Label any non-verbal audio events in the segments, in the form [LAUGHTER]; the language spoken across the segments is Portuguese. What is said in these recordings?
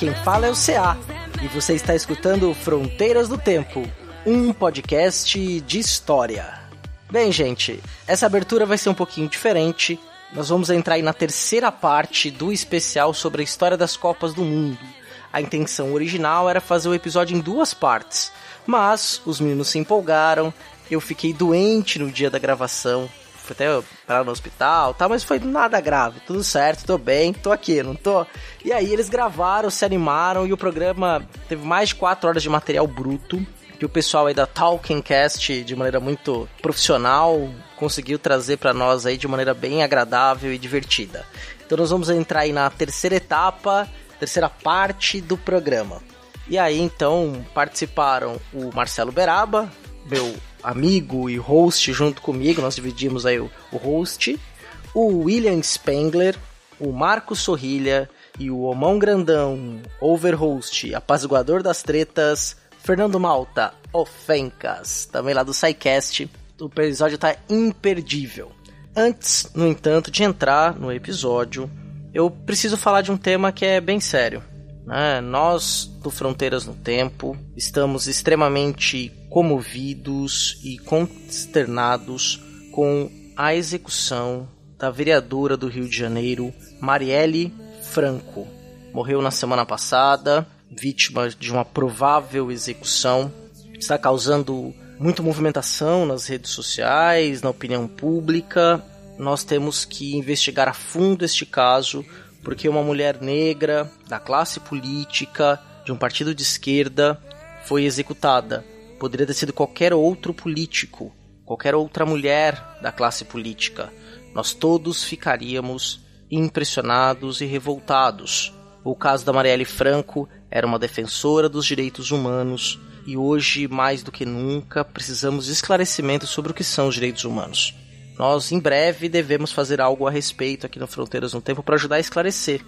Quem fala é o CA e você está escutando Fronteiras do Tempo, um podcast de história. Bem, gente, essa abertura vai ser um pouquinho diferente. Nós vamos entrar aí na terceira parte do especial sobre a história das Copas do Mundo. A intenção original era fazer o episódio em duas partes, mas os meninos se empolgaram, eu fiquei doente no dia da gravação, fui até parar no hospital, tá, mas foi nada grave, tudo certo, tô bem, tô aqui, não tô? E aí eles gravaram, se animaram e o programa teve mais de 4 horas de material bruto, que o pessoal aí da Talking Cast, de maneira muito profissional, conseguiu trazer para nós aí de maneira bem agradável e divertida. Então nós vamos entrar aí na terceira etapa, terceira parte do programa. E aí então participaram o Marcelo Beraba, meu amigo e host junto comigo, nós dividimos aí o, o host, o William Spengler, o Marco Sorrilha e o Omão Grandão, overhost, apaziguador das tretas, Fernando Malta, Ofencas, também lá do SciCast. O episódio tá imperdível. Antes, no entanto, de entrar no episódio, eu preciso falar de um tema que é bem sério. Né? Nós, do Fronteiras no Tempo, estamos extremamente comovidos e consternados com a execução da vereadora do Rio de Janeiro, Marielle Franco. Morreu na semana passada, vítima de uma provável execução. Está causando muita movimentação nas redes sociais, na opinião pública. Nós temos que investigar a fundo este caso, porque uma mulher negra, da classe política, de um partido de esquerda, foi executada. Poderia ter sido qualquer outro político, qualquer outra mulher da classe política. Nós todos ficaríamos impressionados e revoltados. O caso da Marielle Franco era uma defensora dos direitos humanos e hoje, mais do que nunca, precisamos de esclarecimento sobre o que são os direitos humanos. Nós, em breve, devemos fazer algo a respeito aqui no Fronteiras no Tempo para ajudar a esclarecer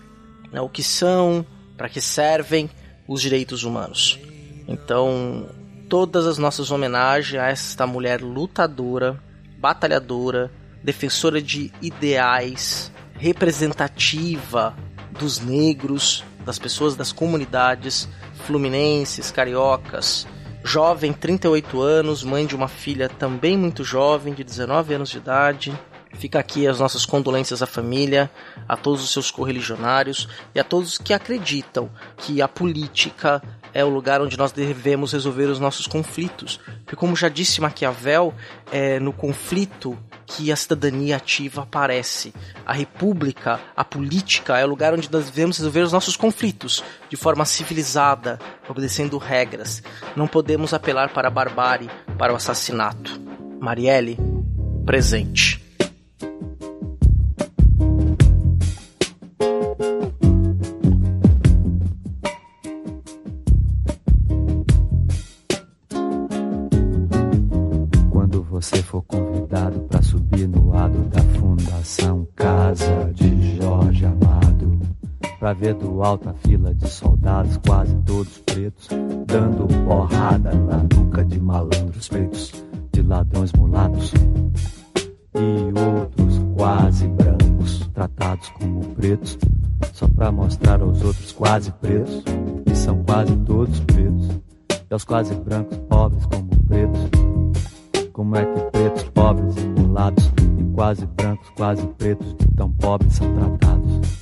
né, o que são, para que servem os direitos humanos. Então, todas as nossas homenagens a esta mulher lutadora, batalhadora, defensora de ideais, representativa dos negros, das pessoas das comunidades fluminenses, cariocas, jovem, 38 anos, mãe de uma filha também muito jovem, de 19 anos de idade. Fica aqui as nossas condolências à família, a todos os seus correligionários e a todos que acreditam que a política é o lugar onde nós devemos resolver os nossos conflitos. Porque, como já disse Maquiavel, é no conflito que a cidadania ativa aparece. A república, a política é o lugar onde nós devemos resolver os nossos conflitos de forma civilizada, obedecendo regras. Não podemos apelar para a barbárie, para o assassinato. Marielle, presente. Ver do alto a fila de soldados, quase todos pretos, dando porrada na nuca de malandros pretos, de ladrões mulatos e outros quase brancos, tratados como pretos, só pra mostrar aos outros quase pretos, que são quase todos pretos, e aos quase brancos pobres como pretos. Como é que pretos, pobres e mulatos e quase brancos, quase pretos tão pobres são tratados?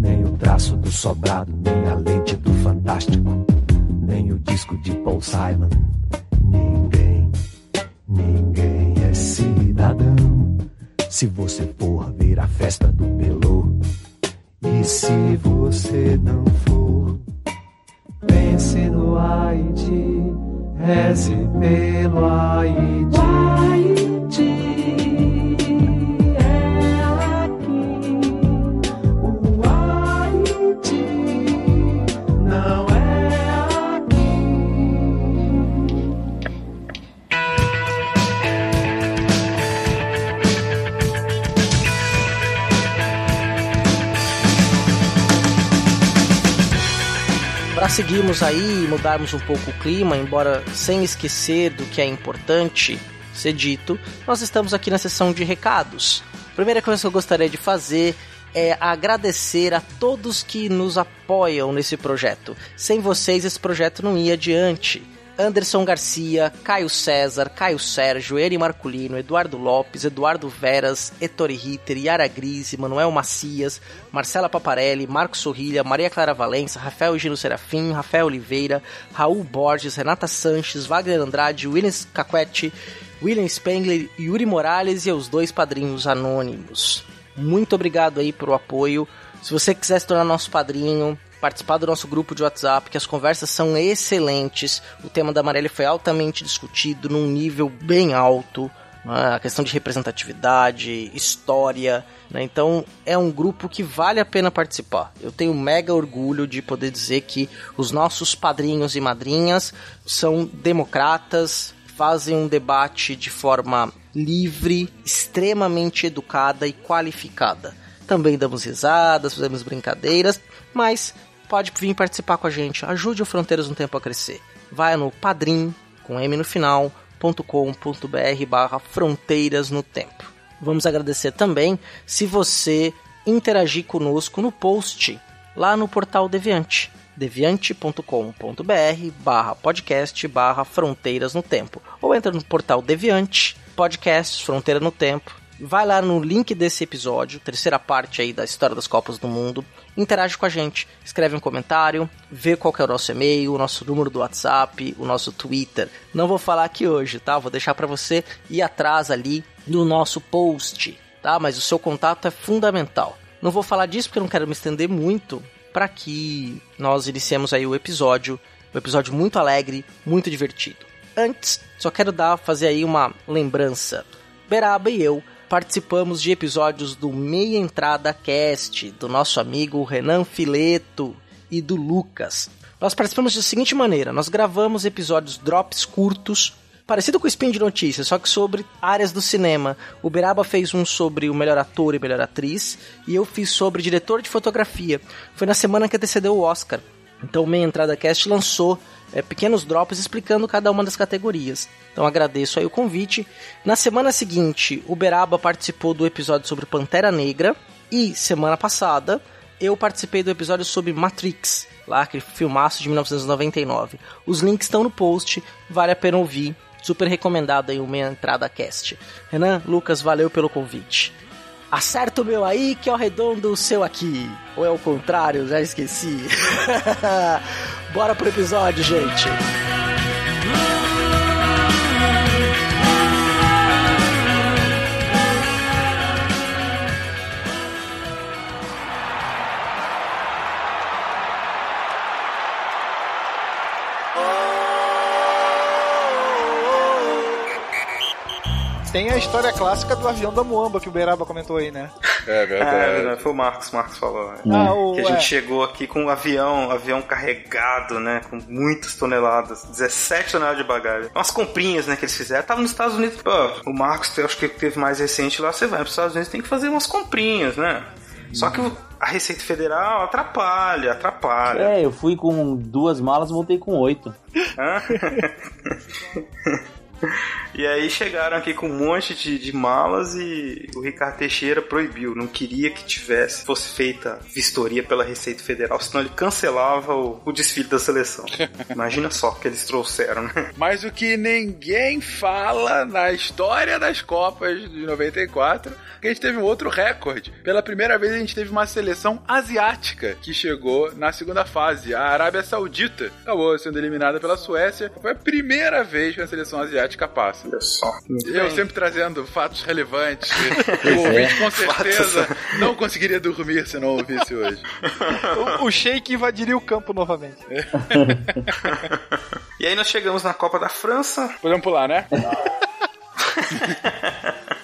nem o traço do sobrado, nem a lente do fantástico, nem o disco de Paul Simon. Ninguém, ninguém é cidadão. Se você for ver a festa do Pelô, e se você não for, pense no Haiti, reze pelo Haiti. Seguirmos aí e mudarmos um pouco o clima, embora sem esquecer do que é importante ser dito, nós estamos aqui na sessão de recados. A primeira coisa que eu gostaria de fazer é agradecer a todos que nos apoiam nesse projeto. Sem vocês, esse projeto não ia adiante. Anderson Garcia, Caio César, Caio Sérgio, Eri Marculino, Eduardo Lopes, Eduardo Veras, Ettore Ritter, Yara Grise, Manuel Macias, Marcela Paparelli, Marcos Sorrilha, Maria Clara Valença, Rafael Gino Serafim, Rafael Oliveira, Raul Borges, Renata Sanches, Wagner Andrade, William Caquete, William Spengler, Yuri Morales e os dois padrinhos anônimos. Muito obrigado aí pelo apoio. Se você quiser se tornar nosso padrinho, participar do nosso grupo de WhatsApp, que as conversas são excelentes. O tema da Amarelli foi altamente discutido num nível bem alto. né? A questão de representatividade, história. né? Então é um grupo que vale a pena participar. Eu tenho mega orgulho de poder dizer que os nossos padrinhos e madrinhas são democratas, fazem um debate de forma livre, extremamente educada e qualificada. Também damos risadas, fazemos brincadeiras, mas pode vir participar com a gente. Ajude o Fronteiras no Tempo a crescer. Vai no padrim, com M no final, .com.br barra Fronteiras no Tempo. Vamos agradecer também se você interagir conosco no post lá no portal Deviante deviante.com.br barra podcast barra fronteiras no tempo ou entra no portal Deviante podcast Fronteira no Tempo vai lá no link desse episódio terceira parte aí da história das Copas do Mundo. Interage com a gente escreve um comentário vê qual é o nosso e-mail o nosso número do WhatsApp o nosso Twitter. Não vou falar aqui hoje tá? Vou deixar para você ir atrás ali no nosso post tá? Mas o seu contato é fundamental. Não vou falar disso porque eu não quero me estender muito para que nós iniciemos aí o episódio, um episódio muito alegre, muito divertido. Antes, só quero dar fazer aí uma lembrança. Beraba e eu participamos de episódios do Meia Entrada Cast, do nosso amigo Renan Fileto e do Lucas. Nós participamos da seguinte maneira: nós gravamos episódios drops curtos parecido com o Spin de Notícias, só que sobre áreas do cinema. O Beraba fez um sobre o melhor ator e melhor atriz, e eu fiz sobre diretor de fotografia. Foi na semana que antecedeu o Oscar. Então o Meia Entrada Cast lançou é, pequenos drops explicando cada uma das categorias. Então agradeço aí o convite. Na semana seguinte, o Beraba participou do episódio sobre Pantera Negra, e semana passada eu participei do episódio sobre Matrix, lá aquele filmaço de 1999. Os links estão no post, vale a pena ouvir. Super recomendado aí o Meia Entrada Cast. Renan, Lucas, valeu pelo convite. Acerta o meu aí que eu arredondo o seu aqui. Ou é o contrário, já esqueci. [LAUGHS] Bora pro episódio, gente. Tem a história clássica do avião da Muamba que o Beraba comentou aí, né? É É, verdade. foi o Marcos, Marcos falou. é. Ah, o, Que a gente é. chegou aqui com um avião, um avião carregado, né? Com muitas toneladas, 17 toneladas de bagagem. Umas comprinhas, né, que eles fizeram. Tava nos Estados Unidos, pô, o Marcos, eu acho que teve mais recente lá, você vai pros Estados Unidos, tem que fazer umas comprinhas, né? Só que a Receita Federal atrapalha, atrapalha. É, eu fui com duas malas e voltei com oito. [LAUGHS] E aí chegaram aqui com um monte de, de malas e o Ricardo Teixeira proibiu, não queria que tivesse, fosse feita vistoria pela Receita Federal, senão ele cancelava o, o desfile da seleção. [LAUGHS] Imagina só o que eles trouxeram, né? Mas o que ninguém fala na história das Copas de 94, que a gente teve um outro recorde. Pela primeira vez a gente teve uma seleção asiática que chegou na segunda fase. A Arábia Saudita acabou sendo eliminada pela Suécia. Foi a primeira vez que a seleção asiática passa. Olha só. Eu sempre trazendo fatos relevantes. [LAUGHS] O ouvinte com certeza não conseguiria dormir se não ouvisse hoje. [LAUGHS] O, o Sheik invadiria o campo novamente. E aí nós chegamos na Copa da França. Podemos pular, né? [LAUGHS]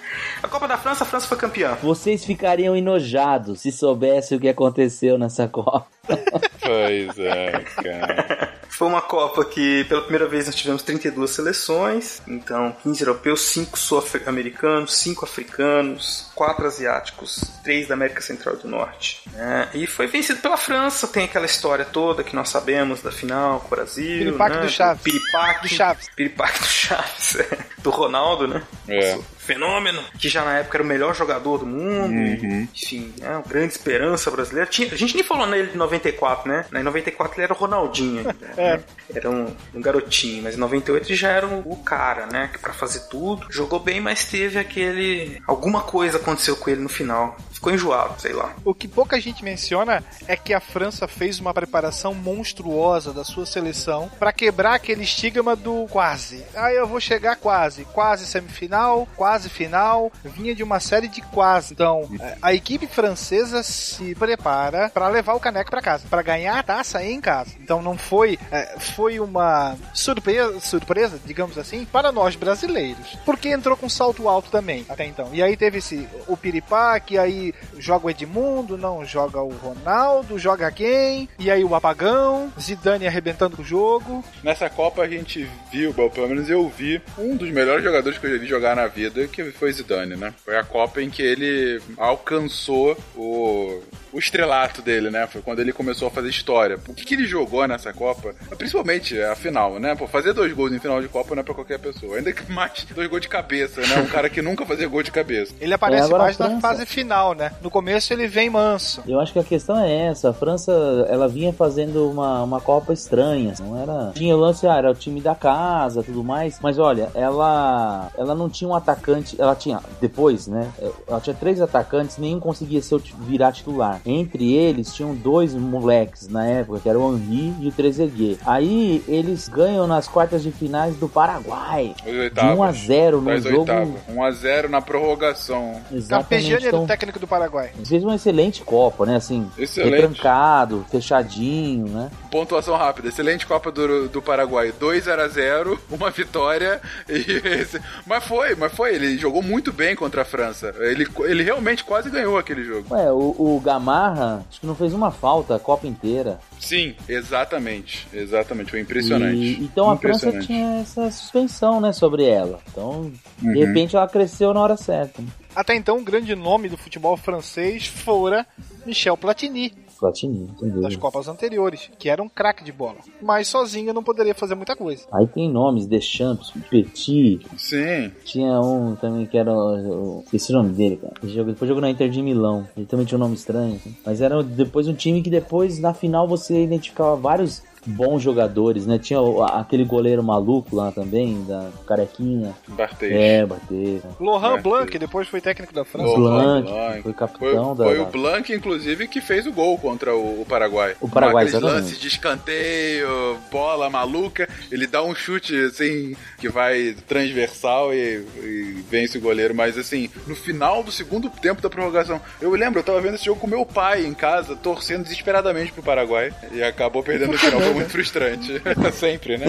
A Copa da França, a França foi campeã. Vocês ficariam enojados se soubessem o que aconteceu nessa Copa. [LAUGHS] Pois é, cara. [LAUGHS] Foi uma Copa que pela primeira vez nós tivemos 32 seleções, então 15 europeus, 5 sul-americanos, 5 africanos, 4 asiáticos, 3 da América Central e do Norte. né? E foi vencido pela França, tem aquela história toda que nós sabemos da final com o Brasil. Piripaque né? do Chaves. Piripaque Do Chaves. Piripaque do Chaves, [LAUGHS] é. do Ronaldo, né? É. Fenômeno, que já na época era o melhor jogador do mundo, Uhum. enfim, é uma grande esperança brasileira. Tinha- a gente nem falou nele de 94, né? Em 94 ele era o Ronaldinho ainda. né? [LAUGHS] Era um, um garotinho, mas em 98 ele já era o, o cara, né? Que pra fazer tudo. Jogou bem, mas teve aquele. Alguma coisa aconteceu com ele no final. Ficou enjoado, sei lá. O que pouca gente menciona é que a França fez uma preparação monstruosa da sua seleção pra quebrar aquele estigma do quase. Ah, eu vou chegar quase, quase semifinal, quase final. Vinha de uma série de quase. Então, eh, a equipe francesa se prepara pra levar o caneco pra casa, pra ganhar a taça em casa. Então, não foi, eh, foi uma surpresa, surpresa, digamos assim, para nós brasileiros, porque entrou com salto alto também até então. E aí teve esse o Piripá que aí joga o Edmundo, não joga o Ronaldo, joga quem? E aí o apagão, Zidane arrebentando o jogo. Nessa Copa a gente viu, bom, pelo menos eu vi, um dos melhores jogadores que eu já vi jogar na vida, que foi Zidane, né? Foi a Copa em que ele alcançou o, o estrelato dele, né? Foi quando ele começou a fazer história. O que, que ele jogou nessa Copa? Principalmente a final, né? Pô, fazer dois gols em final de Copa não é pra qualquer pessoa. Ainda que mais dois gols de cabeça, né? Um cara que nunca fazia gol de cabeça. Ele aparece É, mais na fase final, né? No começo ele vem manso. Eu acho que a questão é essa. A França, ela vinha fazendo uma, uma Copa estranha. Não era. Tinha o lance, ah, era o time da casa, tudo mais. Mas olha, ela, ela não tinha um atacante. Ela tinha depois, né? Ela tinha três atacantes, nenhum conseguia ser o ti- virar titular. Entre eles tinham dois moleques na época, que era o Henri e o Trezeguet. Aí eles ganham nas quartas de finais do Paraguai. De oitavos. 1 a 0 no jogo. oitavas. 1x0 na prorrogação. Exatamente. Carpegiani era Então, o técnico do Paraguai. fez uma excelente Copa, né? Assim, Excelente. retrancado, fechadinho, né? Pontuação rápida. Excelente Copa do, do Paraguai. 2 a 0 uma vitória. E [LAUGHS] esse- Mas foi, mas foi. Ele jogou muito bem contra a França. Ele, ele realmente quase ganhou aquele jogo. Ué, o, o Gamarra, acho que não fez uma falta a Copa inteira. Sim, exatamente. Exatamente. Foi impressionante. E- então a França Impressionante. tinha essa suspensão, né, sobre ela. Então, Uhum. de repente ela cresceu na hora certa. Até então, o grande nome do futebol francês fora Michel Platini, Platini, entendeu? das Copas anteriores, que era um craque de bola. Mas sozinho não poderia fazer muita coisa. Aí tem nomes, Deschamps, Petit, Sim. tinha um também que era. o- o- Esqueci o nome dele, cara. Ele jogou- Depois jogou na Inter de Milão. Ele também tinha um nome estranho. assim. Mas era depois um time que depois, na final, você identificava vários bons jogadores, né? Tinha o- aquele goleiro maluco lá também, da Carequinha. Barthez. É, bater. Laurent É, Blanc, depois foi técnico da França. Laurent Blanc, Blanc. foi Foi, capitão da. foi da- o Blanc, inclusive, que fez o gol contra o, o Paraguai. O Paraguai, Aqueles exatamente. lances de escanteio, bola maluca. Ele dá um chute, assim, que vai transversal e, e vence o goleiro. Mas, assim, no final do segundo tempo da prorrogação, eu lembro, eu tava vendo esse jogo com meu pai em casa, torcendo desesperadamente pro Paraguai. E acabou perdendo no final. Muito frustrante. [LAUGHS] Sempre, né?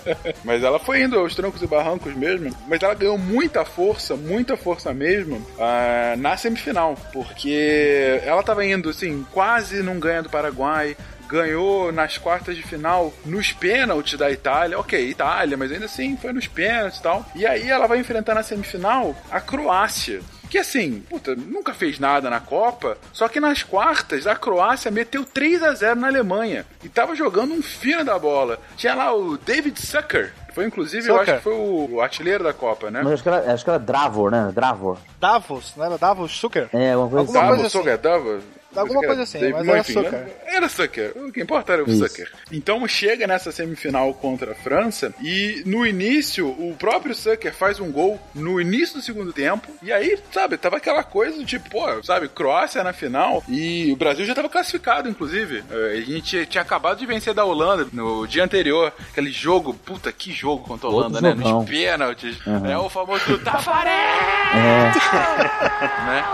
[LAUGHS] Mas ela foi indo aos trancos e barrancos mesmo. Mas ela ganhou muita força, muita força mesmo, ah, na semifinal. Porque ela tava indo, assim, quase não ganha do Paraguai. Ganhou nas quartas de final nos pênaltis da Itália. Ok, Itália, mas ainda assim foi nos pênaltis e tal. E aí ela vai enfrentar na semifinal a Croácia. Que assim, puta, nunca fez nada na Copa, só que nas quartas a Croácia meteu 3 a 0 na Alemanha e tava jogando um fino da bola. Tinha lá o David Sucker, Foi inclusive, eu acho que foi o, artilheiro da Copa, né? Mas acho que era, acho que era Dravor, né? Dravor. Davos, não era Davos Zucker? É, uma coisa Alguma assim. coisa Davos, assim. Sucker, Davos. Alguma coisa assim, Dave- mas era enfim, Sucker. né? Era Sucker. O que importa era o Isso. Sucker. Então chega nessa semifinal contra a França e no início o próprio Sucker faz um gol no início do segundo tempo e aí, sabe, tava aquela coisa do tipo, pô, sabe, Croácia na final e o Brasil já tava classificado, inclusive. Eh, A gente tinha acabado de vencer da Holanda no dia anterior, aquele jogo, puta, que jogo contra a Holanda, Outro né? jogão. Nos pênaltis. Uhum. É o famoso [LAUGHS] Tafaré! É. né?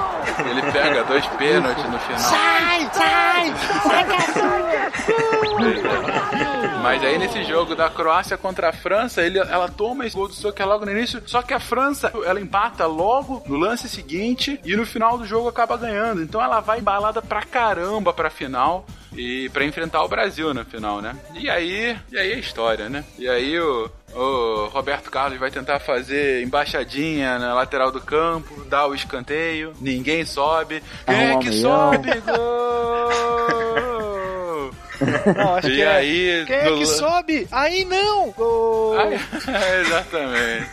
Ele pega dois pênaltis no final. Sai, sai, Mas aí nesse jogo da Croácia contra a França, ele, ela toma esse gol do Soccer logo no início, só que a França, ela empata logo no lance seguinte e no final do jogo acaba ganhando. Então ela vai embalada pra caramba pra final e pra enfrentar o Brasil na final, né? E aí, e aí é história, né? E aí o o Roberto Carlos vai tentar fazer embaixadinha na lateral do campo, dar o escanteio, ninguém sobe. Quem é que sobe? Gol! [LAUGHS] [LAUGHS] [LAUGHS] Não, acho E que é. aí, Quem é que sobe? Aí não! Gol! [LAUGHS] Exatamente.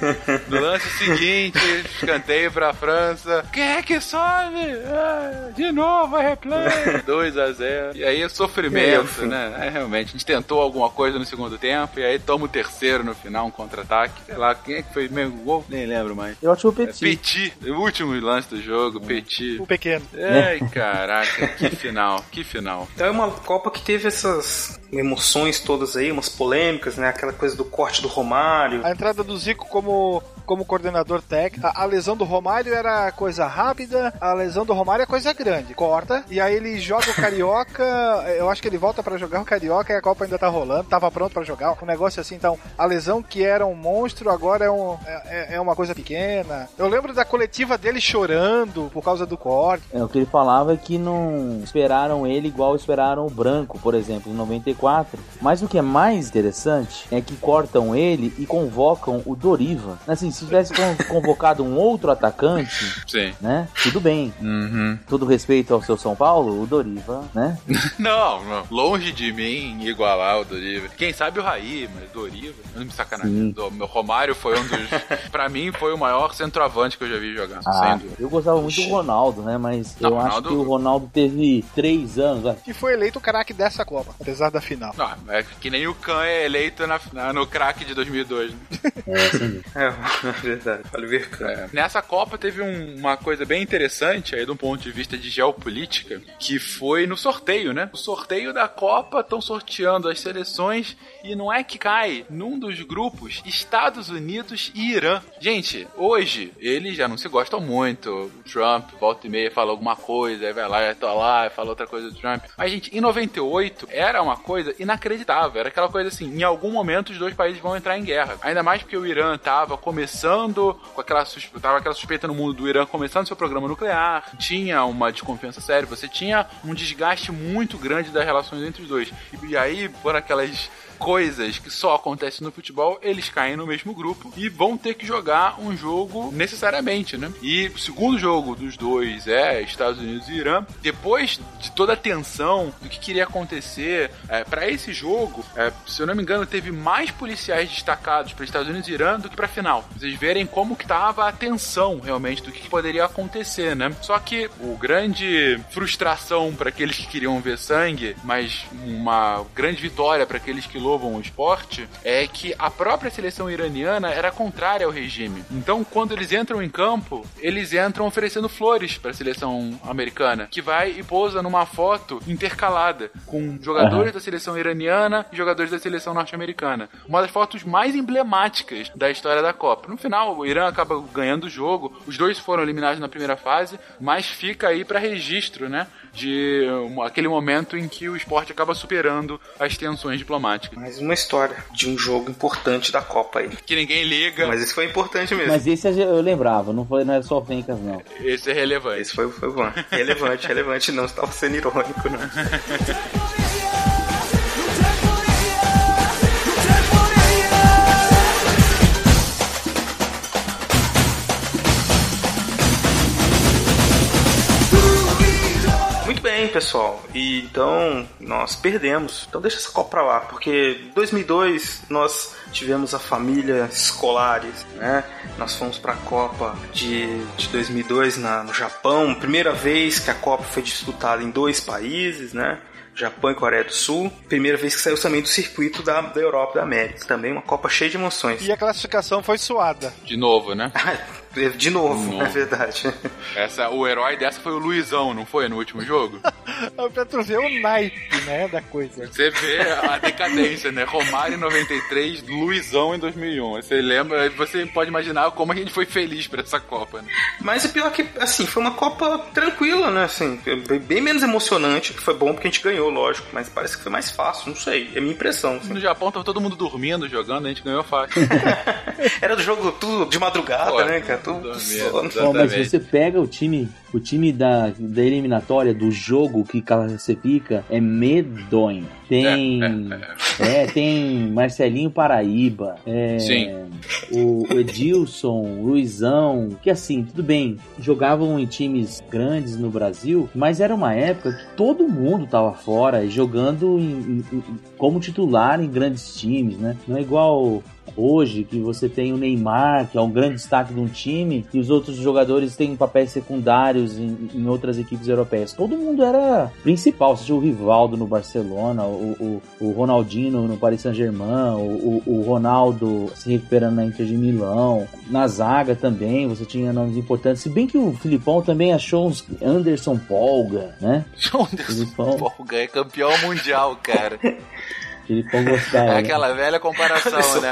No lance seguinte, escanteio pra França. Quem é que sobe? Ah, de novo, é replay. 2 a 0 [LAUGHS] E aí é sofrimento, né? É, realmente. A gente tentou alguma coisa no segundo tempo e aí toma o terceiro no final, um contra-ataque. Sei lá, quem é que foi mesmo gol? Nem lembro mais. Eu acho o É, Petit. Petit, o último lance do jogo, Petit. O pequeno. Ai, caraca, que final, que final. Então é uma Copa que teve essas emoções todas aí, umas polêmicas, né? Aquela coisa do corte do Romário. A entrada do Zico como, como coordenador técnico. A, a lesão do Romário era coisa rápida, a lesão do Romário é coisa grande. Corta, e aí ele joga o Carioca. [LAUGHS] Eu acho que ele volta pra jogar o Carioca e a Copa ainda tá rolando, tava pronto pra jogar. Um negócio assim, então, a lesão que era um monstro agora é, um, é, é uma coisa pequena. Eu lembro da coletiva dele chorando por causa do corte. É, o que ele falava é que não esperaram ele igual esperaram o Branco, por exemplo, em 94. Mas o que é mais interessante é que cortam ele e convocam o Doriva. Assim, se tivesse con- convocado um outro atacante, Sim. né? Tudo bem. Uhum. Todo respeito ao seu São Paulo, o Doriva, né? [LAUGHS] Não, não. Longe de mim igualar o Doriva. Quem sabe o Raí, mas Doriva. Não me sacanagem. O meu Romário foi um dos. [LAUGHS] pra mim, foi o maior centroavante que eu já vi jogar. Ah, eu gostava muito do Ronaldo, né? Mas Não, eu acho Ronaldo- que o Ronaldo teve três anos. vai. E foi eleito o craque dessa Copa, apesar da final. Não, é que nem o Khan é eleito na, na- no craque de 2002. Né? É, assim, É, [LAUGHS] é verdade. É. Nessa Copa teve um- uma coisa bem interessante aí do ponto de vista de geopolítica, que foi no sorteio, né? O sorteio da Copa estão sorteando as seleções e não é que cai num dos grupos Estados Unidos e Irã. Gente, hoje eles já não se gostam muito. O Trump volta e meia fala alguma coisa, aí vai lá e tá lá fala outra coisa do Trump. Mas, gente, em 98 era uma coisa inacreditável. Era aquela coisa assim, em algum momento os dois países vão entrar em guerra. Ainda mais porque o Irã tava começando com aquela, tava aquela suspeita no mundo do Irã começando seu programa nuclear, tinha uma desconfiança séria, você tinha um desgaste muito grande das relações entre os dois. E, e aí, por aquelas coisas que só acontecem no futebol, eles caem no mesmo grupo e vão ter que jogar um jogo necessariamente, né? E o segundo jogo dos dois é Estados Unidos e Irã. Depois de toda a tensão do que queria acontecer é, para esse jogo, é, se eu não me engano, teve mais policiais destacados para Estados Unidos e Irã do que para final. Vocês verem como que tava a tensão realmente do que poderia acontecer, né? Só que o grande frustração para aqueles que queriam ver sangue, mas uma grande vitória para aqueles que louvam o esporte, é que a própria seleção iraniana era contrária ao regime. Então, quando eles entram em campo, eles entram oferecendo flores para a seleção americana, que vai e pousa numa foto intercalada com jogadores Aham. da seleção iraniana e jogadores da seleção norte-americana. Uma das fotos mais emblemáticas da história da Copa. No final, o Irã acaba ganhando o jogo, os dois foram eliminados na primeira fase, mas fica aí para registro, né, de um, aquele momento em que o esporte acaba superando as tensões diplomáticas. Mais uma história de um jogo importante da Copa aí. Que ninguém liga, Mas esse foi importante mesmo. Mas esse eu lembrava, não, foi, não era só Fencas, não. esse é relevante. Esse foi, foi bom. Relevante, relevante. Não estava sendo irônico, né? [LAUGHS] pessoal. E então nós perdemos. Então deixa essa Copa pra lá, porque em 2002 nós tivemos a família escolares, né? Nós fomos para a Copa de, de 2002 na, no Japão, primeira vez que a Copa foi disputada em dois países, né? Japão e Coreia do Sul. Primeira vez que saiu também do circuito da, da Europa e da América. Também uma Copa cheia de emoções. E a classificação foi suada. De novo, né? [LAUGHS] De novo, Novo. é verdade. Essa, o herói dessa foi o Luizão, não foi? No último jogo? pra tu ver o naipe, né, da coisa. Você vê a decadência, né? Romário em 93, Luizão em 2001. Você lembra, você pode imaginar como a gente foi feliz pra essa Copa, né? Mas o pior é que, assim, foi uma Copa tranquila, né? Assim, bem- menos emocionante, que foi bom porque a gente ganhou, lógico. Mas parece que foi mais fácil, não sei. É a minha impressão. assim. No Japão tava todo mundo dormindo, jogando, a gente ganhou fácil. [LAUGHS] Era do jogo tudo de madrugada, Pô, né, cara? Sono. Bom, mas você pega o time, o time da, da eliminatória do jogo que classifica é medonho. Tem. É, tem Marcelinho Paraíba. É, Sim. O Edilson, o Luizão, que assim, tudo bem, jogavam em times grandes no Brasil, mas era uma época que todo mundo tava fora jogando em- em- como titular em grandes times, né? Não é igual hoje que você tem o Neymar, que é um grande destaque de um time, e os outros jogadores têm papéis secundários em, em outras equipes europeias. Todo mundo era principal, seja o Rivaldo no Barcelona, o, o, o Ronaldinho no, Paris Saint-Germain, o, o, o Ronaldo se recuperando na Inter de Milão. Na zaga também você tinha nomes importantes, se bem que o Filipão também achou uns Anderson Polga, né? [LAUGHS] Anderson Filipão, Polga é campeão mundial, cara. [LAUGHS] Filipão gostava. É né? aquela velha comparação, né?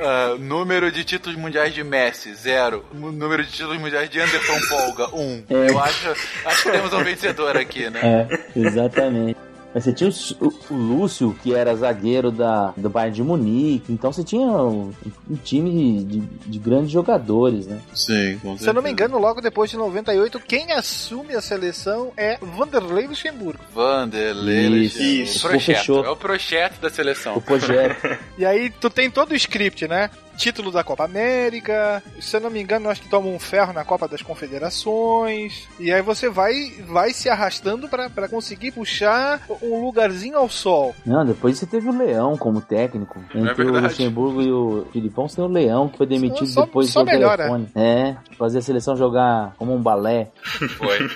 Ah, número de títulos mundiais de Messi, zero. M- Número de títulos mundiais de Anderson Polga, um. É. Eu acho, acho que temos um vencedor aqui, né? É, exatamente. Mas você tinha o, o Lúcio, que era zagueiro da, do Bayern de Munique. Então você tinha um, um time de, de grandes jogadores, né? Sim, com Se eu não me engano, logo depois de 98, quem assume a seleção é Vanderlei Luxemburgo. Vanderlei. Isso. Isso. Isso. Projeto. Fechou. É o projeto da seleção. O projeto. [LAUGHS] E aí tu tem todo o script, né? Título da Copa América, se eu não me engano, acho que toma um ferro na Copa das Confederações. E aí você vai, vai se arrastando pra pra conseguir puxar um lugarzinho ao sol. Não, depois você teve o Leão como técnico. Entre o verdade. Luxemburgo e o Filipão, você tem o Leão, que foi demitido Só- só- depois só do melhora. telefone. É, fazer a seleção jogar como um balé. Foi. [LAUGHS]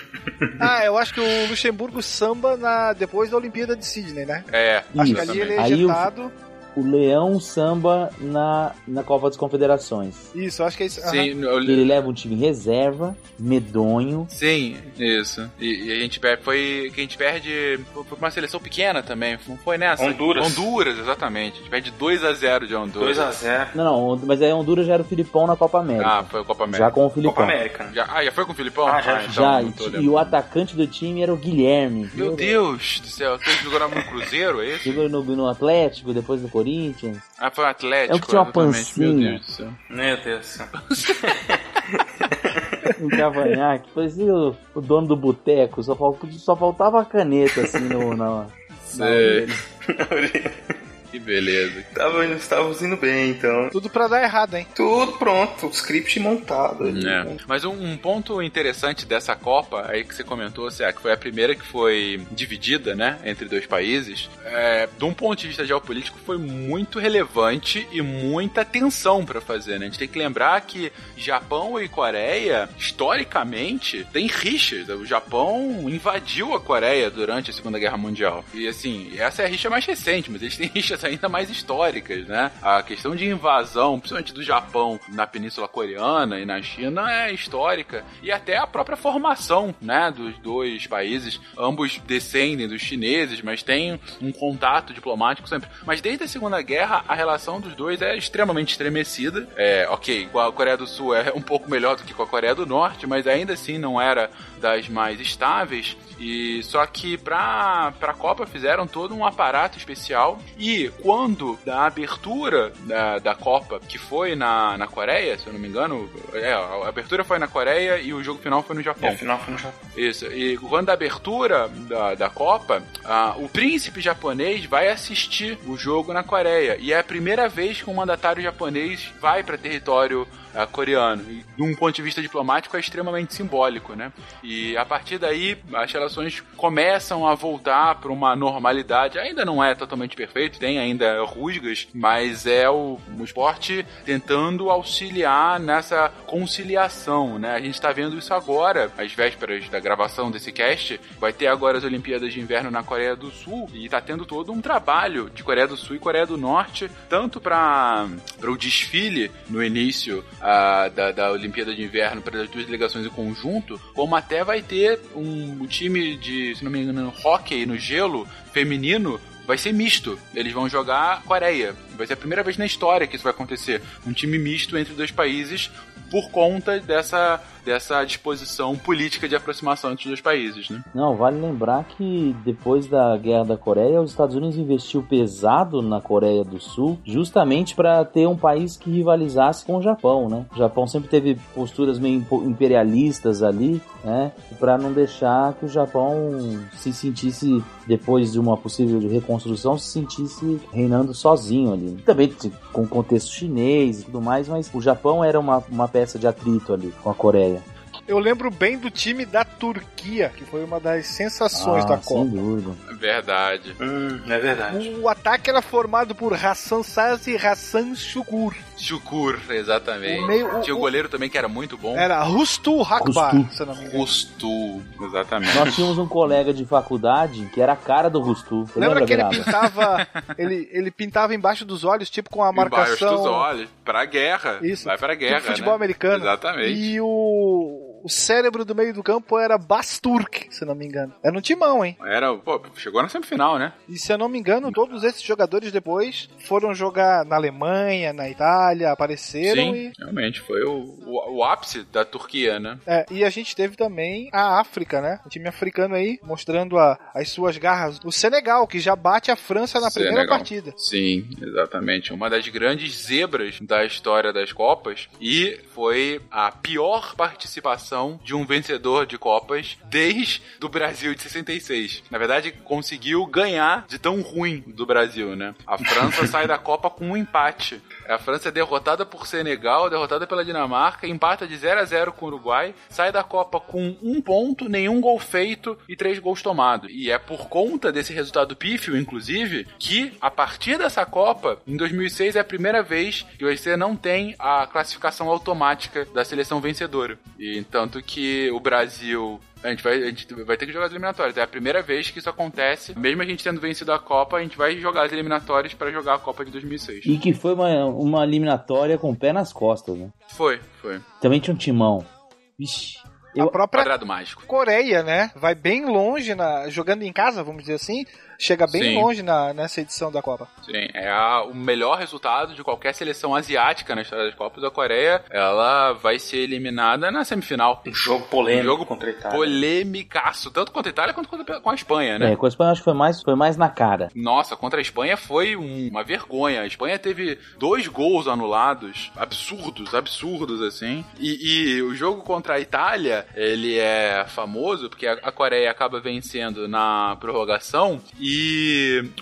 Ah, eu acho que o Luxemburgo samba na, depois da Olimpíada de Sydney, né? É, Acho Isso. que ali ele é Aí o- Leão samba na, na Copa das Confederações. Isso, acho que é isso. Sim, eu- Ele leva um time reserva, medonho. Sim, isso. E, e a gente perde, foi que a gente perde foi pra uma seleção pequena também, não foi nessa? Honduras. Honduras, exatamente. A gente perde 2 a 0 de Honduras. 2x0. Não, não, mas aí Honduras já era o Filipão na Copa América. Ah, foi a Copa América. já com o Copa Filipão. América. né? Já, ah, já foi com o Filipão? Ah, já. então Já, e, e o atacante do time era o Guilherme. Meu Deus do céu, aquele que jogou no Cruzeiro, é esse? Jogou no, no Atlético, depois no Corinthians. Ah, foi o Atlético. É o que tinha uma pancinha. Meu Deus do céu. [LAUGHS] Um cavanhaque. Parecia o, o dono do boteco. Só, só faltava a caneta assim no, na, na Sei. orelha. [LAUGHS] Que beleza. Tava, estávamos indo bem, então. Tudo pra dar errado, hein? Tudo pronto, o script montado. ali, né? É. Mas um, um ponto interessante dessa Copa, aí que você comentou, Cé, que foi a primeira que foi dividida, né, entre dois países, é, de um ponto de vista geopolítico, foi muito relevante e muita tensão pra fazer, né? A gente tem que lembrar que Japão e Coreia, historicamente, tem rixas. O Japão invadiu a Coreia durante a Segunda Guerra Mundial. E assim, essa é a rixa mais recente, mas eles têm rixas ainda mais históricas, né? A questão de invasão, principalmente do Japão na Península Coreana e na China, é histórica. E até a própria formação, né, dos dois países. Ambos descendem dos chineses, mas tem um contato diplomático sempre. Mas desde a Segunda Guerra, a relação dos dois é extremamente estremecida. É, ok, com a Coreia do Sul é um pouco melhor do que com a Coreia do Norte, mas ainda assim não era das mais estáveis. E só que pra, pra Copa fizeram todo um aparato especial. E quando da abertura da, da Copa, que foi na, na Coreia, se eu não me engano, é, a abertura foi na Coreia e o jogo final foi no Japão. É, afinal foi no Japão. Isso. E quando a abertura da, da Copa, ah, o príncipe japonês vai assistir o jogo na Coreia. E é a primeira vez que um mandatário japonês vai para território coreano. E, de um ponto de vista diplomático, é extremamente simbólico, né? E a partir daí, as relações começam a voltar para uma normalidade. Ainda não é totalmente perfeito, tem ainda rusgas, mas é o, o esporte tentando auxiliar nessa conciliação, né? A gente está vendo isso agora, às vésperas da gravação desse cast. Vai ter agora as Olimpíadas de Inverno na Coreia do Sul e está tendo todo um trabalho de Coreia do Sul e Coreia do Norte, tanto para o desfile no início uh, da, da Olimpíada de Inverno para as duas delegações em conjunto, como até vai ter um, um time de, se não me engano, hockey no gelo feminino vai ser misto. Eles vão jogar Coreia. Vai ser a primeira vez na história que isso vai acontecer. Um time misto entre dois países por conta dessa, dessa disposição política de aproximação entre os dois países, né? Não, vale lembrar que depois da Guerra da Coreia, os Estados Unidos investiu pesado na Coreia do Sul, justamente para ter um país que rivalizasse com o Japão, né? O Japão sempre teve posturas meio imperialistas ali, né? Para não deixar que o Japão se sentisse depois de uma possível reconstrução se sentisse reinando sozinho ali. Também com o contexto chinês e tudo mais, mas o Japão era uma, uma peça de atrito ali com a Coreia. Eu lembro bem do time da Turquia, que foi uma das sensações ah, da Copa. Sem dúvida. Verdade. Hum, é verdade. O ataque era formado por Hassan Saz e Hassan Shukur. Shukur, exatamente. O meio, o, Tinha o goleiro também que era muito bom. Era Rustu Hakbar, Rustu. se não me engano. Rustu, exatamente. Nós tínhamos um colega de faculdade que era a cara do Rustu. Lembra, lembra, que ele pintava, ele, ele pintava embaixo dos olhos, tipo com a Embaixo marcação... dos olhos, pra guerra. Isso. Vai pra guerra, Tipo futebol né? americano. Exatamente. E o, o cérebro do meio do campo era Basturk, se eu não me engano. Era um timão, hein? Era, pô, chegou na semifinal, né? E se eu não me engano, todos esses jogadores depois foram jogar na Alemanha, na Itália, apareceram Sim, e. realmente, foi o, o, o ápice da Turquia, né? É, e a gente teve também a África, né? O time africano aí, mostrando a- as suas garras. O Senegal, que já bate a França na primeira Senegal. partida. Sim, exatamente. Uma das grandes zebras da história das Copas e foi a pior participação de um vencedor de Copas desde o Brasil de 66. Na verdade, conseguiu ganhar de tão ruim do Brasil, né? A França [LAUGHS] sai da Copa com um empate. A França é derrotada por Senegal, derrotada pela Dinamarca, empata de 0 a 0 com o Uruguai, sai da Copa com um ponto, nenhum gol feito e três gols tomados. E é por conta desse resultado pífio, inclusive, que a partir dessa Copa, em 2006 é a primeira vez que você não tem a classificação automática da seleção vencedora. E tanto que o Brasil a gente, vai, a gente vai ter que jogar as eliminatórias. É a primeira vez que isso acontece. Mesmo a gente tendo vencido a Copa, a gente vai jogar as eliminatórias para jogar a Copa de 2006. E que foi uma, uma eliminatória com o pé nas costas, né? Foi, foi. Também tinha um timão. Vixe. A própria Quadrado mágico. Coreia, né? Vai bem longe na jogando em casa, vamos dizer assim. Chega bem Sim. longe na, nessa edição da Copa. Sim, é a- o melhor resultado de qualquer seleção asiática na história das Copas. A Coreia, ela vai ser eliminada na semifinal. Um jogo polêmico Um jogo contra a Itália. polêmicaço, tanto contra a Itália quanto contra- com a Espanha, né? É, com a Espanha acho que foi mais, foi mais na cara. Nossa, contra a Espanha foi um- uma vergonha. A Espanha teve dois gols anulados, absurdos, absurdos assim. E, e o jogo contra a Itália, ele é famoso porque a, a Coreia acaba vencendo na prorrogação e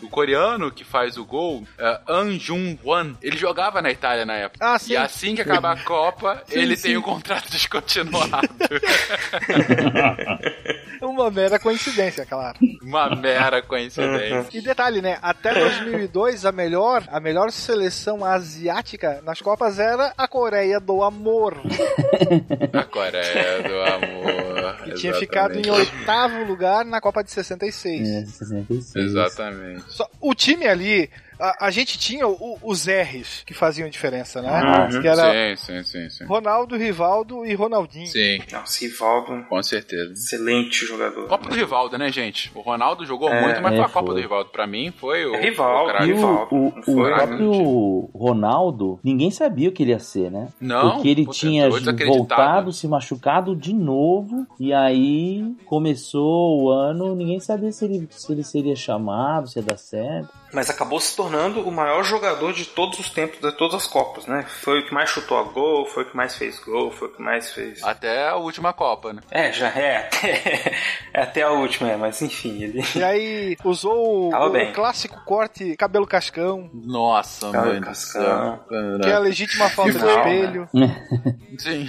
o coreano que faz o gol, é, An Jung-won, ele jogava na Itália na época. Ah, sim. E assim que acabar a [LAUGHS] Copa, Sim, ele sim. tem o contrato [LAUGHS] descontinuado. [LAUGHS] Uma mera coincidência, claro. uma mera coincidência. E detalhe, né? Até 2002, a melhor, a melhor seleção asiática nas Copas era a Coreia do Amor, A Coreia do amor. que tinha ficado em oitavo lugar na Copa de 66. É, 66. Exatamente. Só- o time ali, a, a gente tinha o- os R's que faziam diferença, né? Uhum. Que era Sim, sim, sim, sim. Ronaldo, Rivaldo e Ronaldinho. Sim, Nossa, Rivaldo, com certeza. excelente jogador. Copa do Rivaldo, né, gente? O Ronaldo jogou É, muito, mas é, foi a Copa foi. do Rivaldo. Pra mim, foi o. É Rivaldo, o o, Rivaldo, o, o foi, né? próprio Ronaldo, ninguém sabia o que ele ia ser, né? Não, Porque ele tinha desacreditado. voltado, se machucado de novo, e aí começou o ano, ninguém sabia se ele, se ele seria chamado, se ia dar certo. Mas acabou se tornando o maior jogador de todos os tempos, de todas as Copas, né? Foi o que mais chutou a gol, foi o que mais fez gol, foi o que mais fez. Até a última Copa, né? É, já é. Até, [LAUGHS] É até a última, é, mas enfim, ele. E aí usou o, [LAUGHS] bem. clássico corte cabelo cascão, Nossa, mãe do cascão. que é a legítima falta de foi- espelho. [LAUGHS] Sim.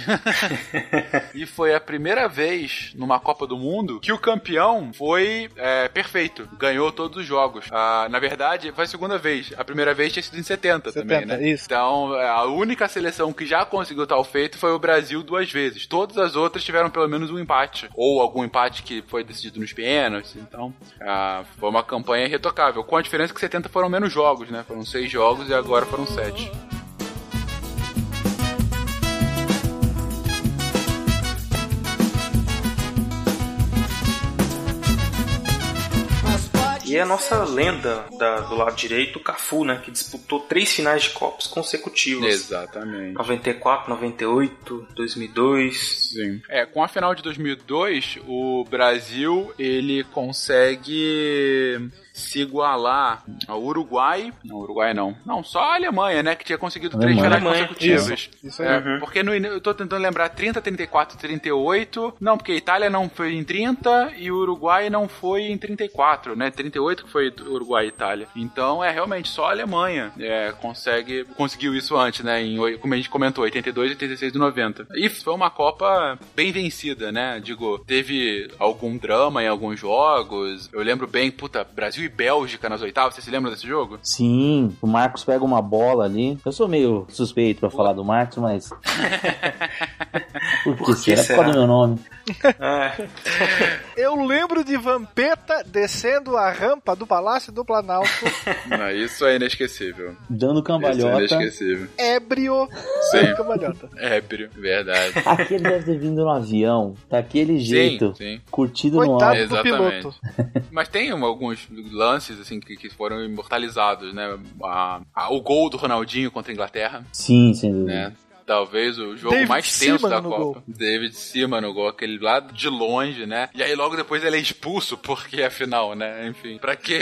e foi a primeira vez numa Copa do Mundo que o campeão foi é, perfeito. Ganhou todos os jogos. Ah, na verdade, foi a segunda vez. A primeira vez tinha sido em 70, também, 70, né? isso. Então, é, a única seleção que já conseguiu tal feito foi o Brasil duas vezes. Todas as outras tiveram pelo menos um empate. Ou algum empate que foi decidido nos pênaltis. Então, ah, foi uma campanha irretocável. Com a diferença que 70 foram menos jogos, né? Foram seis jogos e agora foram sete. E a nossa lenda da- do lado direito, o Cafu, né? Que disputou três finais de Copas consecutivas. Exatamente. 94, 98, 2002. Sim. É, com a final de 2002, o Brasil ele consegue se igualar ao Uruguai. Não, Uruguai não. Não, só a Alemanha, né? Que tinha conseguido três finais consecutivas. isso, isso aí. É, Uhum. Porque no, eu tô tentando lembrar 30, 34, 38. Não, porque a Itália não foi em 30 e o Uruguai não foi em 34, né? 38 que foi Uruguai e Itália. Então é realmente só a Alemanha é, consegue, conseguiu isso antes, né? Em, como a gente comentou, 82, 86 e 90. E foi uma Copa bem vencida, né? Digo, teve algum drama em alguns jogos. Eu lembro bem, puta, Brasil e Bélgica nas oitavas. Vocês se lembram desse jogo? Sim, o Marcos pega uma bola ali. Eu sou meio suspeito pra falar do Marcos, mas. [LAUGHS] Por que Por que será? Por será? causa do meu nome. É, Eu lembro de Vampeta descendo a rampa do Palácio do Planalto, [LAUGHS] Não, isso é inesquecível. Dando Isso é cambalhota. inesquecível. ébrio, Sim. cambalhota. Ébrio, verdade. Aquele deve ter vindo no avião, daquele jeito, sim. curtido no Coitado ar. do Exatamente. piloto. [LAUGHS] Mas tem alguns lances assim que, que foram imortalizados, né? A- a- o gol do Ronaldinho contra a Inglaterra, Sim, sem dúvida. né? Talvez o jogo David mais tenso Seaman da Copa. gol. David Seaman no gol, aquele lá de longe, né? E aí logo depois ele é expulso, porque afinal, né? Enfim, pra que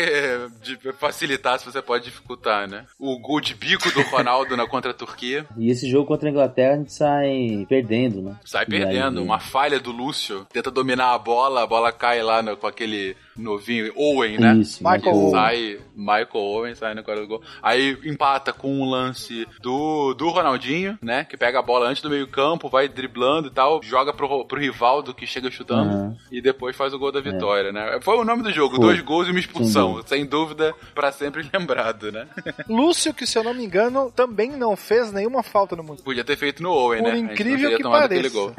facilitar se você pode dificultar, né? O gol de bico do Ronaldo na contra a Turquia. E esse jogo contra a Inglaterra a gente sai perdendo, né? Sai perdendo. aí- Uma falha do Lúcio. Tenta dominar a bola, a bola cai lá no- com aquele novinho Owen, né? Isso, Michael Owen. Sai Michael Owen, sai no quarto do gol. Aí empata com um lance do, do Ronaldinho, né? Que pega a bola antes do meio-campo, vai driblando e tal, joga pro, pro Rivaldo que chega chutando Uhum. e depois faz o gol da vitória, né? Foi o nome do jogo, Foi. dois gols e uma expulsão. dúvida. Sem dúvida, pra sempre [LAUGHS] lembrado, né? Lúcio, que se eu não me engano, também não fez nenhuma falta no mundo. Podia ter feito no Owen, Por né? Incrível que tomado aquele pareça. gol.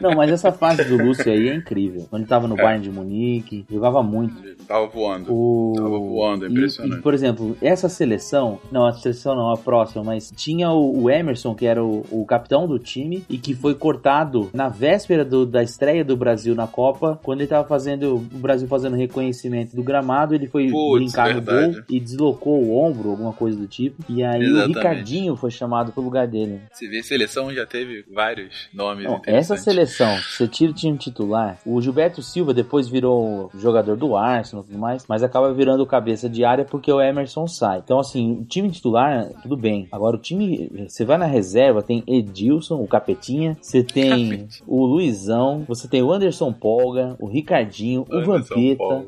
Não, mas essa fase do Lúcio aí é incrível. Quando ele tava no Bayern de Munique, jogava muito. Tava voando. O... Tava voando, é E- impressionante. E, por exemplo, essa seleção, não, a seleção não, a próxima, mas tinha o, o Emerson, que era o, o capitão do time, e que foi cortado na véspera do- da estreia do Brasil na Copa, quando ele tava fazendo, o Brasil fazendo reconhecimento do gramado, ele foi Putz, brincar no verdade. gol e deslocou o ombro, alguma coisa do tipo, e aí Exatamente. o Ricardinho foi chamado pro lugar dele. Se vê seleção, já teve vários nomes Não, essa seleção, você tira o time titular, o Gilberto Silva depois virou jogador do Arsenal e tudo mais, mas acaba virando cabeça de área porque o Emerson sai. Então, assim, o time titular, tudo bem. Agora, o time, você vai na reserva, tem Edilson, o Capetinha, você tem Capetinha. o Luizão, você tem o Anderson Polga, o Ricardinho, o Anderson Vampeta.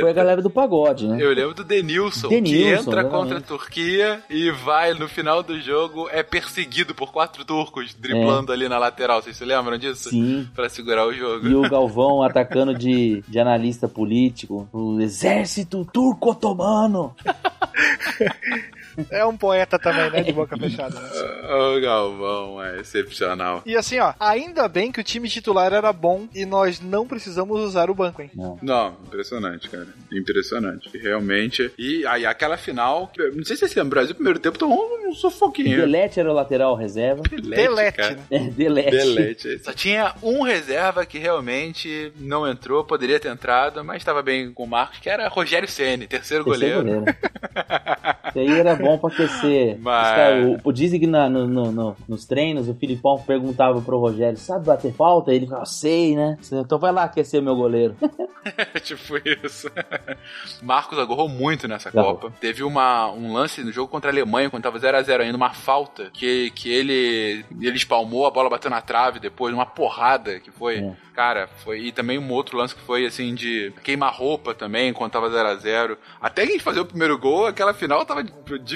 Foi a galera do pagode, né? Eu lembro do Denilson, Denilson, que entra exatamente. contra a Turquia e vai no final do jogo, é perseguido por quatro turcos driblando ali na lateral. Vocês se lembram disso? É. Sim. Pra segurar o jogo. E o Galvão atacando de, de analista político. O exército turco-otomano. [LAUGHS] É um poeta também, né? De boca [LAUGHS] fechada. Né? O Galvão é excepcional. E assim, ó, ainda bem que o time titular era bom e nós não precisamos usar o banco, hein? Não. Não, impressionante, cara. Impressionante. Realmente. E aí, aquela final, que- não sei se vocês lembram, o Brasil, primeiro tempo, tomou um sufoquinho. Delete era o lateral reserva. [LAUGHS] Delete, cara. né? É, Delete. Delete. Só tinha um reserva que realmente não entrou, poderia ter entrado, mas estava bem com o Marcos, que era Rogério Ceni, terceiro, Terceiro goleiro. goleiro. [LAUGHS] E aí era bom pra aquecer. [LAUGHS] Mas- Os caras- o, o, dizem que na- no- no- no- nos treinos o Filipão perguntava pro Rogério: sabe bater falta? Ele falava, sei, né? Então vai lá aquecer meu goleiro. [LAUGHS] [LAUGHS] tipo isso. Marcos agarrou muito nessa. Copa. Teve uma, um lance no jogo contra a Alemanha, quando tava 0x0 ainda, uma falta, que, que ele, ele espalmou, a bola bateu na trave depois, uma porrada que foi. É. Cara, foi. E também um outro lance que foi assim de queimar roupa também, quando tava 0x0. Até que a gente fazer o primeiro gol, aquela final tava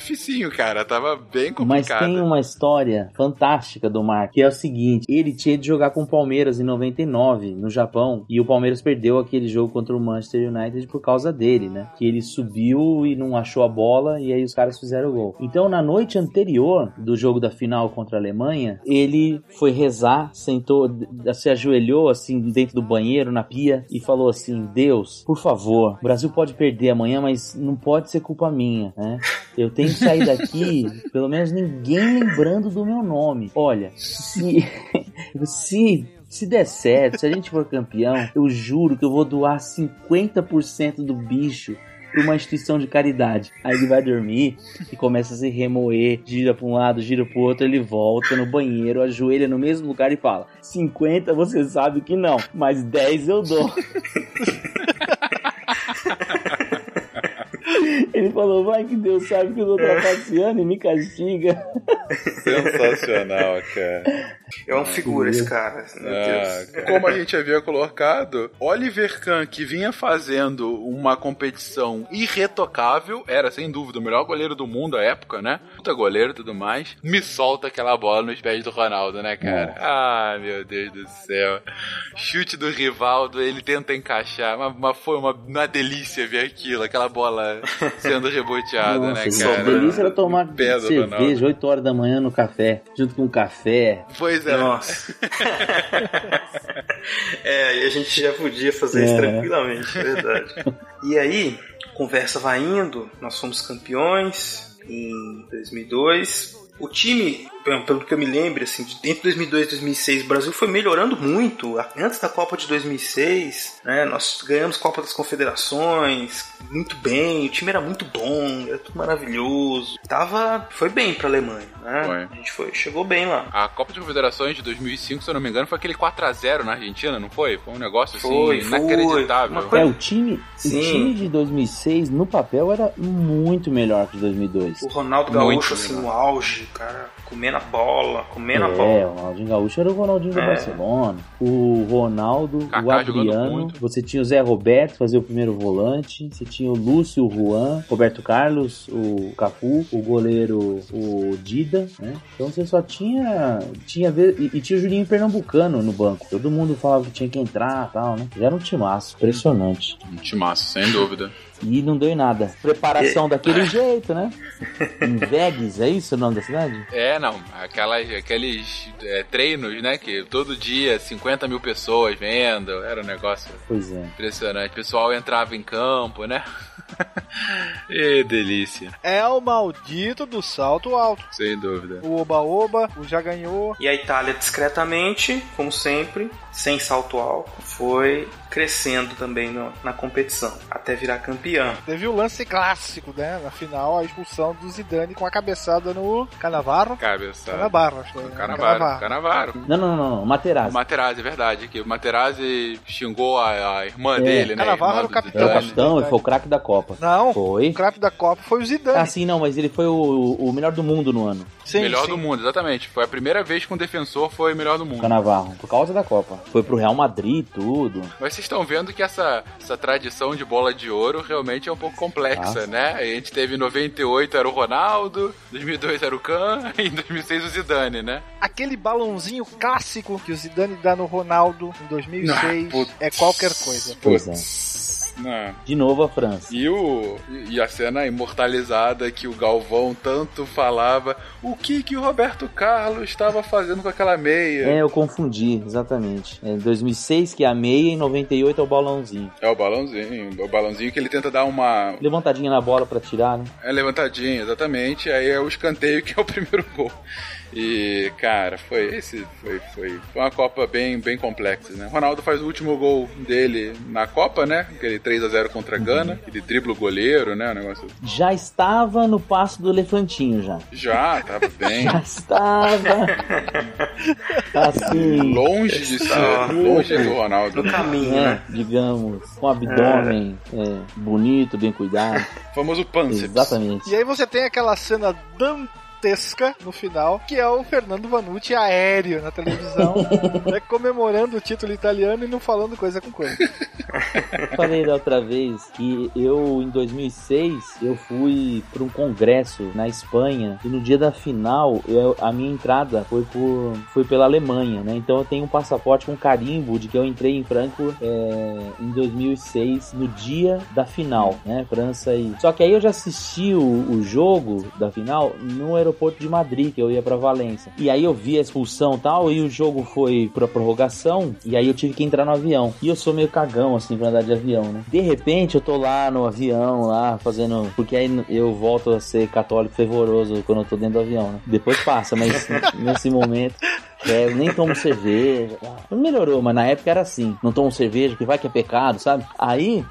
dificinho, cara. Tava bem Mas complicada. tem uma história fantástica do Mark, que é o seguinte: ele tinha de jogar com o Palmeiras em 99, no Japão, e o Palmeiras perdeu aquele jogo contra o Manchester United por causa dele, né? Que ele subiu e não achou a bola, e aí os caras fizeram o gol. Então, na noite anterior do jogo da final contra a Alemanha, ele foi rezar, sentou, se ajoelhou assim dentro do banheiro, na pia, e falou assim: Deus, por favor, o Brasil pode perder amanhã, mas não pode ser culpa minha, né? [LAUGHS] Eu tenho que sair daqui, [LAUGHS] pelo menos ninguém lembrando do meu nome. Olha, se. [LAUGHS] se. Se der certo, se a gente for campeão, eu juro que eu vou doar 50% do bicho pra uma instituição de caridade. Aí ele vai dormir e começa a se remoer, gira pra um lado, gira pro outro, ele volta no banheiro, ajoelha no mesmo lugar e fala: 50 você sabe que não, mas 10 eu dou. [LAUGHS] Ele falou, vai que Deus sabe que eu tô trapaceando e me castiga. [LAUGHS] Sensacional, cara. É um figura esse cara. Meu Ah, Deus. como a gente havia colocado, Oliver Kahn, que vinha fazendo uma competição irretocável, era sem dúvida o melhor goleiro do mundo à época, né? Puta goleiro e tudo mais, me solta aquela bola nos pés do Ronaldo, né, cara? Ah, meu Deus do céu. Chute do Rivaldo, ele tenta encaixar, mas, mas foi uma, uma delícia ver aquilo, aquela bola [LAUGHS] sendo reboteada, Nossa, né, só cara? delícia era tomar cerveja 8 horas da manhã no café, junto com café. Pois é. Nossa. [LAUGHS] é, e a gente já podia fazer isso É. tranquilamente, é verdade. [LAUGHS] E aí, conversa vai indo, nós fomos campeões em 2002. O time, pelo pelo que eu me lembro, assim, de- entre 2002 e 2006, o Brasil foi melhorando muito. Antes da Copa de 2006, né, nós ganhamos Copa das Confederações, muito bem, o time era muito bom, era tudo maravilhoso. Tava, foi bem pra Alemanha, né? Foi. A gente foi, chegou bem lá. A Copa de Confederações de 2005, se eu não me engano, foi aquele 4x0 na Argentina, não foi? Foi um negócio assim Foi, foi. inacreditável. Uma coisa- É, o time, Sim. o time de 2006, no papel, era muito melhor que o de 2002. O Ronaldo Muito Gaúcho, assim, legal. no auge, cara, comendo a bola, comendo a É, bola. o Ronaldinho Gaúcho era o Ronaldinho do É. Barcelona. O Ronaldo, Kaká o Adriano. Você tinha o Zé Roberto fazer o primeiro volante. Você tinha o Lúcio, o Juan, Roberto Carlos, o Cafu, o goleiro, o Dida, né? Então você só tinha. tinha e, e tinha o Julinho Pernambucano no banco. Todo mundo falava que tinha que entrar e tal, né? Já era um timaço. Impressionante. Um timaço, sem dúvida. E não deu em nada. Preparação daquele [LAUGHS] jeito, né? Em Vegas, é isso o nome da cidade? É, não, aquelas, aqueles é, treinos, né, que todo dia 50 mil pessoas vendo, era um negócio Pois é. impressionante. O pessoal entrava em campo, né? [LAUGHS] e delícia, É o maldito do salto alto. sem dúvida. O Oba-Oba, o já ganhou. E a Itália, discretamente, como sempre, sem salto alto, foi crescendo também no- na competição, até virar campeã. Teve o lance clássico, né? Na final, a expulsão do Zidane com a cabeçada no Canavarro. Cabeçada. Canavarro, acho que foi. né? Canavaro, Canavaro. Não, não, não, não. O Materazzi. Materazzi, é verdade, que o Materazzi xingou a, a irmã É. dele, né? Cannavaro irmã era o capitão. É o capitão, ele foi o craque da Copa. Não, Foi. o craque da Copa foi o Zidane. Ah, sim, não, mas ele foi o, o melhor do mundo no ano. sim, melhor sim. do mundo, exatamente. Foi a primeira vez que um defensor foi o melhor do mundo. Canavarro, por causa da Copa. Foi pro Real Madrid, tudo. Mas vocês estão vendo que essa, essa tradição de bola de ouro realmente é um pouco complexa, Ah. né? A gente teve em 98 era o Ronaldo, 2002 era o Kahn [LAUGHS] e em 2006 o Zidane, né? Aquele balãozinho clássico que o Zidane dá no Ronaldo em 2006 Ah, é qualquer coisa. Pois é. Não. De novo a França. E, o, e a cena imortalizada que o Galvão tanto falava, o que que o Roberto Carlos estava fazendo com aquela meia? É, eu confundi, exatamente. É 2006 que é a meia e 98 é o balãozinho. É o balãozinho, o balãozinho que ele tenta dar uma Levantadinha na bola pra tirar, né? É levantadinha, exatamente. Aí é o escanteio que é o primeiro gol. E, cara, foi esse foi, foi, foi uma Copa bem, bem complexa, né? O Ronaldo faz o último gol dele na Copa, né? Aquele 3 a 0 contra a Gana, ele dribla o goleiro, né? O negócio. Já estava no passo do elefantinho já. Já, tava bem. [LAUGHS] Já estava. [LAUGHS] Assim. Longe de ser. Longe do Ronaldo. No caminho, né, né? digamos, com abdômen é, bonito, bem cuidado. Famoso pânceps. Exatamente. E aí você tem aquela cena dantesca no final, que é o Fernando Vanucci aéreo na televisão, [LAUGHS] né, comemorando o título italiano e não falando coisa com coisa. [LAUGHS] Falei da outra vez que eu, em 2006, eu fui para um congresso na Espanha e no dia da final, eu- a minha entrada foi, por, foi pela Alemanha, né? Então eu tenho um passaporte com carimbo de que eu entrei em Frankfurt é, em 2006, no dia da final, né? França e... Só que aí eu já assisti o, o jogo da final no aeroporto de Madrid, que eu ia para Valência. E aí eu vi a expulsão e tal, e o jogo foi pra prorrogação, e aí eu tive que entrar no avião. E eu sou meio cagão, assim, pra andar de avião, né? De repente eu tô lá no avião, lá, fazendo. Porque aí eu volto a ser católico fervoroso quando eu tô dentro do avião, né? Depois passa, mas [LAUGHS] nesse momento. É, eu nem tomo cerveja. Não melhorou, mas na época era assim. Não tomo cerveja, que vai que é pecado, sabe? Aí,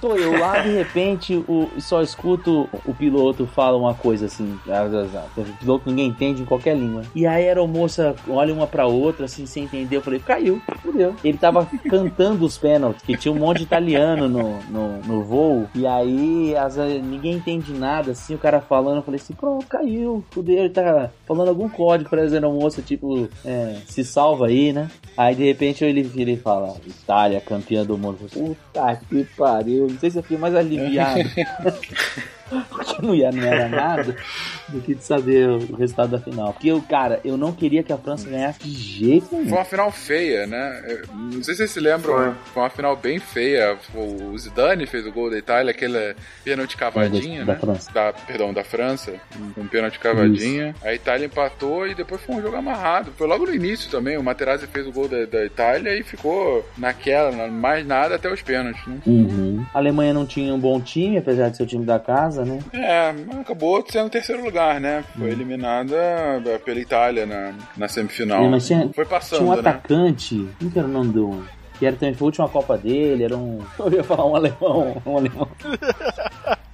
tô eu lá, de repente, o, só escuto o piloto fala uma coisa assim. ah, ah, ah, O piloto ninguém entende em qualquer língua. E a aeromoça olha uma pra outra, assim, sem entender. Eu falei, caiu, fudeu. Ele tava cantando os pênaltis, que tinha um monte de italiano no, no, no voo. E aí, as- ninguém entende nada, assim, o cara falando. Eu falei assim, pronto, caiu, fudeu. Ele tá falando algum código pra aeromoça, tipo, é, se salva aí, né? Aí, de repente, ele vira e fala, Itália, campeã do mundo. Puta que pariu. Não sei se eu fiquei mais aliviado. [LAUGHS] Porque não, ia, não era nada do que de saber o resultado da final. Porque eu, cara, eu não queria que a França ganhasse de jeito Foi nenhum. uma final feia, né? Eu Não sei se vocês se lembram, foi, uma final bem feia. O Zidane fez o gol da Itália, aquele pênalti cavadinha, Da- né? da França. Da- perdão, da França. Um pênalti cavadinha. A Itália empatou e depois foi um jogo amarrado. Foi logo no início também. O Materazzi fez o gol da, da Itália e ficou naquela, na- mais nada até os pênaltis, né? Uhum. A Alemanha não tinha um bom time, apesar de ser o time da casa, né? É, mas acabou sendo terceiro lugar, né? Foi eliminada pela Itália na, na semifinal. É, mas tinha, Foi passando, tinha um né? atacante, como que era o nome do... Que era também foi a última Copa dele, era um... [LAUGHS] Eu ia falar um alemão, um alemão. [LAUGHS]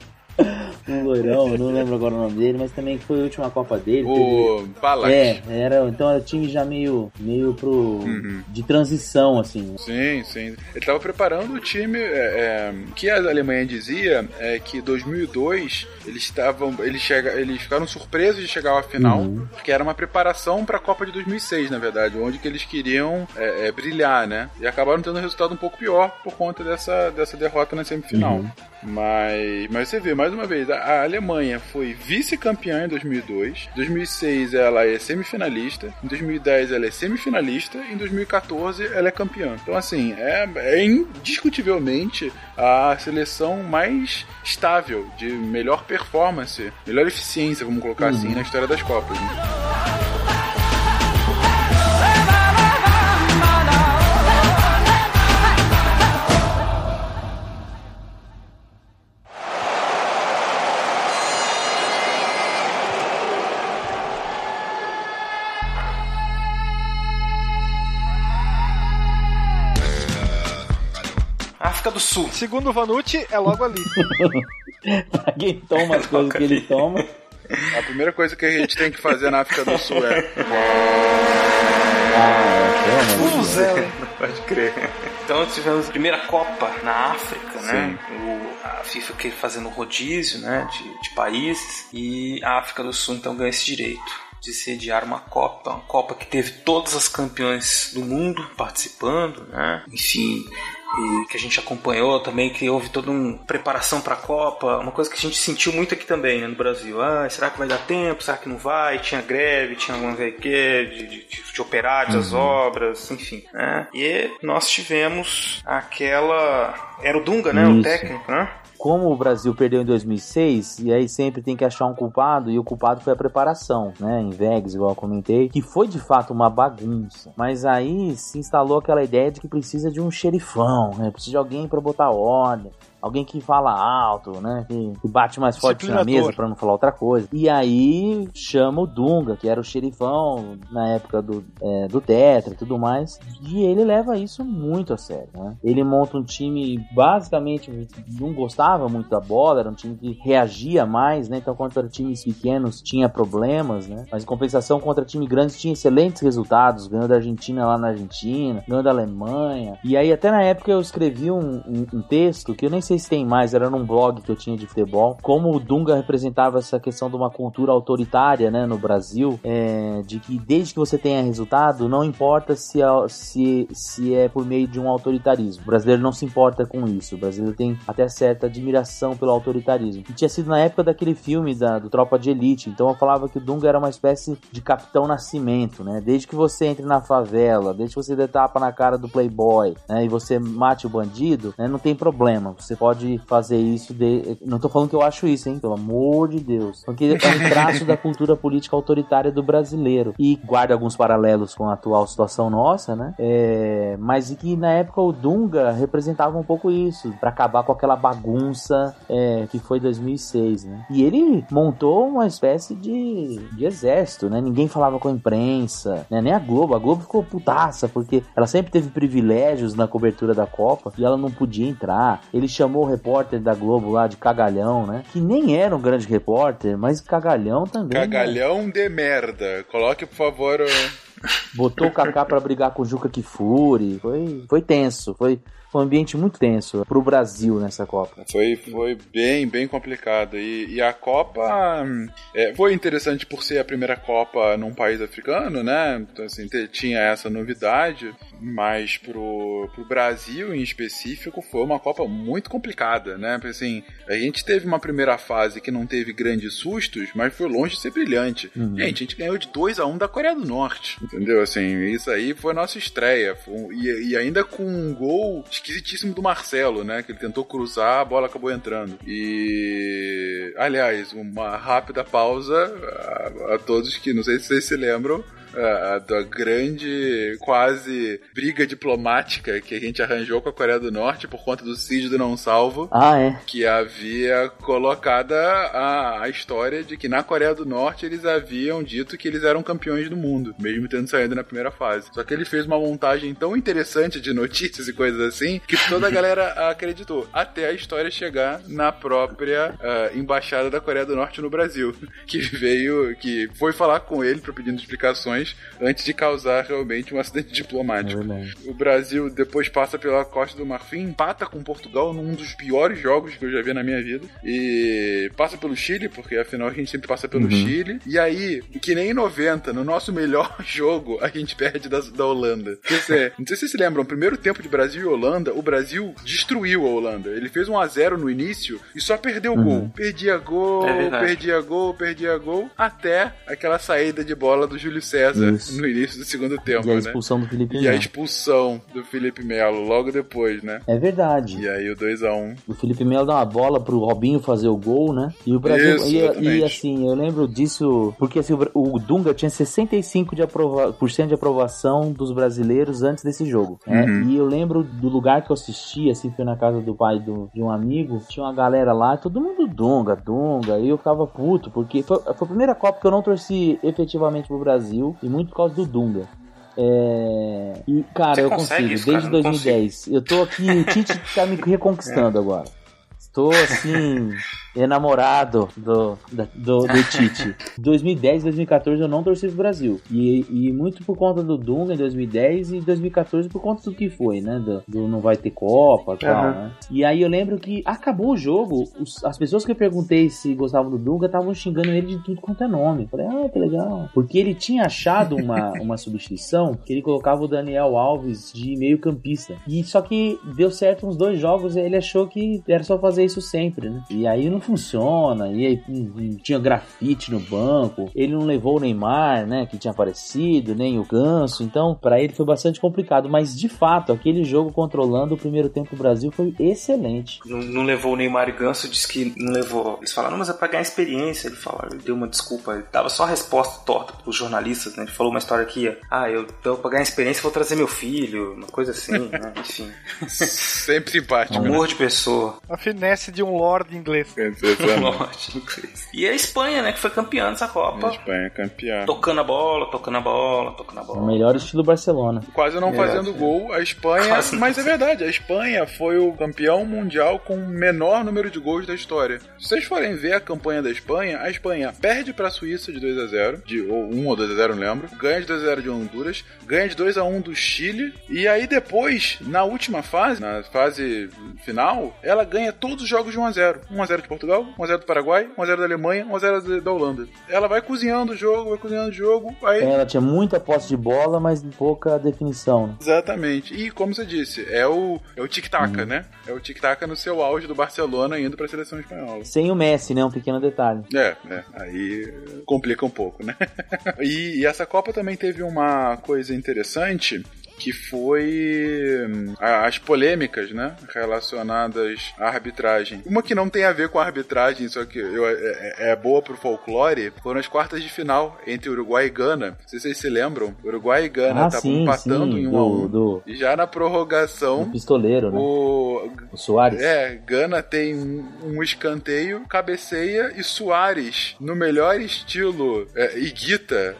um loirão, eu não lembro agora o nome dele, mas também foi a última Copa dele. O Balak. É, era, então era o time já meio, meio pro... Uhum. de transição, assim. Sim, sim. Ele estava preparando o time. É, é, o que a Alemanha dizia é que 2002 eles estavam, eles chega, eles ficaram surpresos de chegar à final, Uhum. porque era uma preparação para a Copa de 2006, na verdade, onde que eles queriam é, é, brilhar, né? E acabaram tendo um resultado um pouco pior por conta dessa, dessa derrota na semifinal. Uhum. Mas, mas você vê, mais uma vez, a, Alemanha foi vice-campeã em 2002. Em 2006 ela é semifinalista. Em 2010 ela é semifinalista. Em 2014 ela é campeã. Então, assim, é, é indiscutivelmente a seleção mais estável, de melhor performance, melhor eficiência, vamos colocar assim, na história das Copas. né? África do Sul. Segundo o Vanucci, é logo ali. [LAUGHS] quem toma as coisas que ele toma. [LAUGHS] A primeira coisa que a gente tem que fazer na África do Sul é. Vuvuzela. Pode crer. Então tivemos a primeira Copa na África, né? O, a FIFA que fazendo rodízio, né? De, de países. E a África do Sul então ganha esse direito de sediar uma Copa, uma Copa que teve todas as campeões do mundo participando, né? Enfim, e que a gente acompanhou também, que houve toda uma preparação para a Copa, uma coisa que a gente sentiu muito aqui também, né, no Brasil. Ah, será que vai dar tempo? Será que não vai? Tinha greve, tinha alguma vez que de, de, de, operários, as obras, enfim. Né? E nós tivemos aquela. Era o Dunga, né? O Isso. técnico, né? Como o Brasil perdeu em 2006, e aí sempre tem que achar um culpado, e o culpado foi a preparação, né? Em Vegas, igual eu comentei, que foi de fato uma bagunça. Mas aí se instalou aquela ideia de que precisa de um xerifão, né? Precisa de alguém para botar ordem. Alguém que fala alto, né? Que, que bate mais forte na mesa pra não falar outra coisa. E aí chama o Dunga, que era o xerifão na época do, é, do Tetra e tudo mais. E ele leva isso muito a sério, né? Ele monta um time, basicamente, não gostava muito da bola, era um time que reagia mais, né? Então, contra times pequenos tinha problemas, né? Mas em compensação, contra time grande tinha excelentes resultados, ganhou da Argentina lá na Argentina, ganhou da Alemanha. E aí, até na época, eu escrevi um, um- um texto que eu nem sei se tem mais, era num blog que eu tinha de futebol, como o Dunga representava essa questão de uma cultura autoritária, né, no Brasil, é, de que desde que você tenha resultado, não importa se é, se, se é por meio de um autoritarismo. O brasileiro não se importa com isso. O brasileiro tem até certa admiração pelo autoritarismo. E tinha sido na época daquele filme da, do Tropa de Elite, então eu falava que o Dunga era uma espécie de Capitão Nascimento, né? Desde que você entre na favela, desde que você dê tapa na cara do playboy, né? E você mate o bandido, né? Não tem problema. Você pode fazer isso de... Não tô falando que eu acho isso, hein? Pelo amor de Deus. Porque é um traço da cultura política autoritária do brasileiro. E guarda alguns paralelos com a atual situação nossa, né? É... Mas e que na época o Dunga representava um pouco isso, pra acabar com aquela bagunça é, que foi 2006, né? E ele montou uma espécie de, de exército, né? Ninguém falava com a imprensa, né? Nem a Globo. A Globo ficou putaça, porque ela sempre teve privilégios na cobertura da Copa e ela não podia entrar. Ele chamou o repórter da Globo lá de cagalhão, né? Que nem era um grande repórter, mas cagalhão também. né? Cagalhão de merda. Coloque, por favor. Botou o Kaká pra brigar com o Juca Kifuri. Foi, foi tenso, foi, foi um ambiente muito tenso pro Brasil nessa Copa. Foi, foi bem, bem complicado. E, e a Copa hum, é, foi interessante por ser a primeira Copa num país africano, né? Então, assim, tinha essa novidade. Mas pro, pro Brasil, em específico, foi uma Copa muito complicada, né? Porque, assim, a gente teve uma primeira fase que não teve grandes sustos, mas foi longe de ser brilhante. Uhum. Gente, a gente ganhou de 2 a 1 da Coreia do Norte. Entendeu? Assim, isso aí foi a nossa estreia. Foi um- e, e ainda com um gol esquisitíssimo do Marcelo, né? Que ele tentou cruzar, a bola acabou entrando. E. Aliás, uma rápida pausa a, a todos que não sei se vocês se lembram. A- a da grande quase briga diplomática que a gente arranjou com a Coreia do Norte por conta do Cid do Não Salvo Ah, é. que havia colocada a, a história de que na Coreia do Norte eles haviam dito que eles eram campeões do mundo, mesmo tendo saído na primeira fase. Só que ele fez uma montagem tão interessante de notícias e coisas assim que toda a galera [LAUGHS] acreditou, até a história chegar na própria ah, embaixada da Coreia do Norte no Brasil, [LAUGHS] que veio, que foi falar com ele para pedindo explicações antes de causar realmente um acidente [LAUGHS] diplomático. O Brasil depois passa pela Costa do Marfim, empata com Portugal num dos piores jogos que eu já vi na minha vida. E passa pelo Chile, porque afinal a gente sempre passa pelo Uhum. Chile. E aí, que nem em 90, no nosso melhor [LAUGHS] jogo, a gente perde da, da Holanda. Quer dizer, não sei se vocês se lembram, o primeiro tempo de Brasil e Holanda, o Brasil destruiu a Holanda. Ele fez um a 0 no início e só perdeu o Uhum. gol. Perdia gol, É perdia gol, perdia gol, até aquela saída de bola do Júlio César Isso. no início do segundo tempo, E a né? expulsão do Felipe E a Melo. expulsão do Felipe Melo logo depois, né? É verdade. E aí o 2x1. O Felipe Melo dá uma bola pro Robinho fazer o gol, né? E o Brasil. Isso, e, e, assim, eu lembro disso. Porque assim, o, Dunga tinha 65% de, aprova por cento de aprovação dos brasileiros antes desse jogo. né? Uhum. E eu lembro do lugar que eu assisti, assim, foi na casa do pai do- de um amigo. Tinha uma galera lá, todo mundo Dunga, Dunga. E eu ficava puto, porque foi, foi a primeira Copa que eu não torci efetivamente pro Brasil. E muito por causa do Dunga. É... E, cara, Você eu consigo, isso, cara? desde não 2010. Eu tô aqui, o Tite tá me reconquistando agora. Estou assim, enamorado do, da- do, do [LAUGHS] Tite. 2010 2014 eu não torci pro Brasil. E, e muito por conta do Dunga em 2010 e 2014 por conta do que foi, né? Do, do não vai ter Copa e tal, Aham. né? E aí eu lembro que acabou o jogo, os- as pessoas que eu perguntei se gostavam do Dunga estavam xingando ele de tudo quanto é nome. Eu falei, ah, que legal. Porque ele tinha achado uma, [LAUGHS] uma substituição que ele colocava o Daniel Alves de meio campista. E só que deu certo uns dois jogos e ele achou que era só fazer isso sempre, né? E aí não não funciona. E aí tinha grafite no banco. Ele não levou o Neymar, né? Que tinha aparecido, nem o Ganso. Então, para ele foi bastante complicado. Mas de fato, aquele jogo controlando o primeiro tempo do Brasil foi excelente. Não, não levou o Neymar e Ganso, disse que não levou. Eles falaram, não, mas é pra ganhar experiência. Ele falou, ele deu uma desculpa, ele dava só a resposta torta pros jornalistas, né? Ele falou uma história aqui, ah, eu dou pra ganhar experiência, vou trazer meu filho, uma coisa assim, né? Enfim. [LAUGHS] Sempre simpático. Amor né? de pessoa. A finesse de um lord inglês. [LAUGHS] E a Espanha, né, que foi campeã dessa Copa. A Espanha é campeã. Tocando a bola, tocando a bola, tocando a O bola. melhor estilo Barcelona. Quase não É, fazendo sim. gol, a Espanha. Quase não Mas é verdade, a Espanha foi o campeão mundial com o menor número de gols da história. Se vocês forem ver a campanha da Espanha, a Espanha perde pra Suíça de 2 a 0 de, ou 1 ou 2 a 0 não lembro. Ganha de 2 a 0 de Honduras, ganha de 2 a 1 do Chile. E aí depois, na última fase, na fase final, ela ganha todos os jogos de 1 a 0 1 a 0 de Portugal, 1 a 0 do Paraguai, 1 a 0 da Alemanha, 1 a 0 da- da Holanda. Ela vai cozinhando o jogo, vai cozinhando o jogo, aí Ela tinha muita posse de bola, mas pouca definição. né? Exatamente. E como você disse, é o, é o tic-tac, né? É o tic-tac no seu auge do Barcelona indo pra seleção espanhola. Sem o Messi, né? Um pequeno detalhe. É, é, aí complica um pouco, né? [LAUGHS] e, e essa Copa também teve uma coisa interessante que foi hum, as polêmicas, né, relacionadas à arbitragem. Uma que não tem a ver com a arbitragem, só que eu- é, é- é boa pro folclore, foram as quartas de final entre Uruguai e Gana. Não sei se vocês se lembram. Uruguai e Gana Ah, estavam sim, empatando sim, em 1 do- a 1 do- E já na prorrogação, O pistoleiro, né? o O Soares. é, Gana tem um, um escanteio, cabeceia e Soares, no melhor estilo é, Iguita,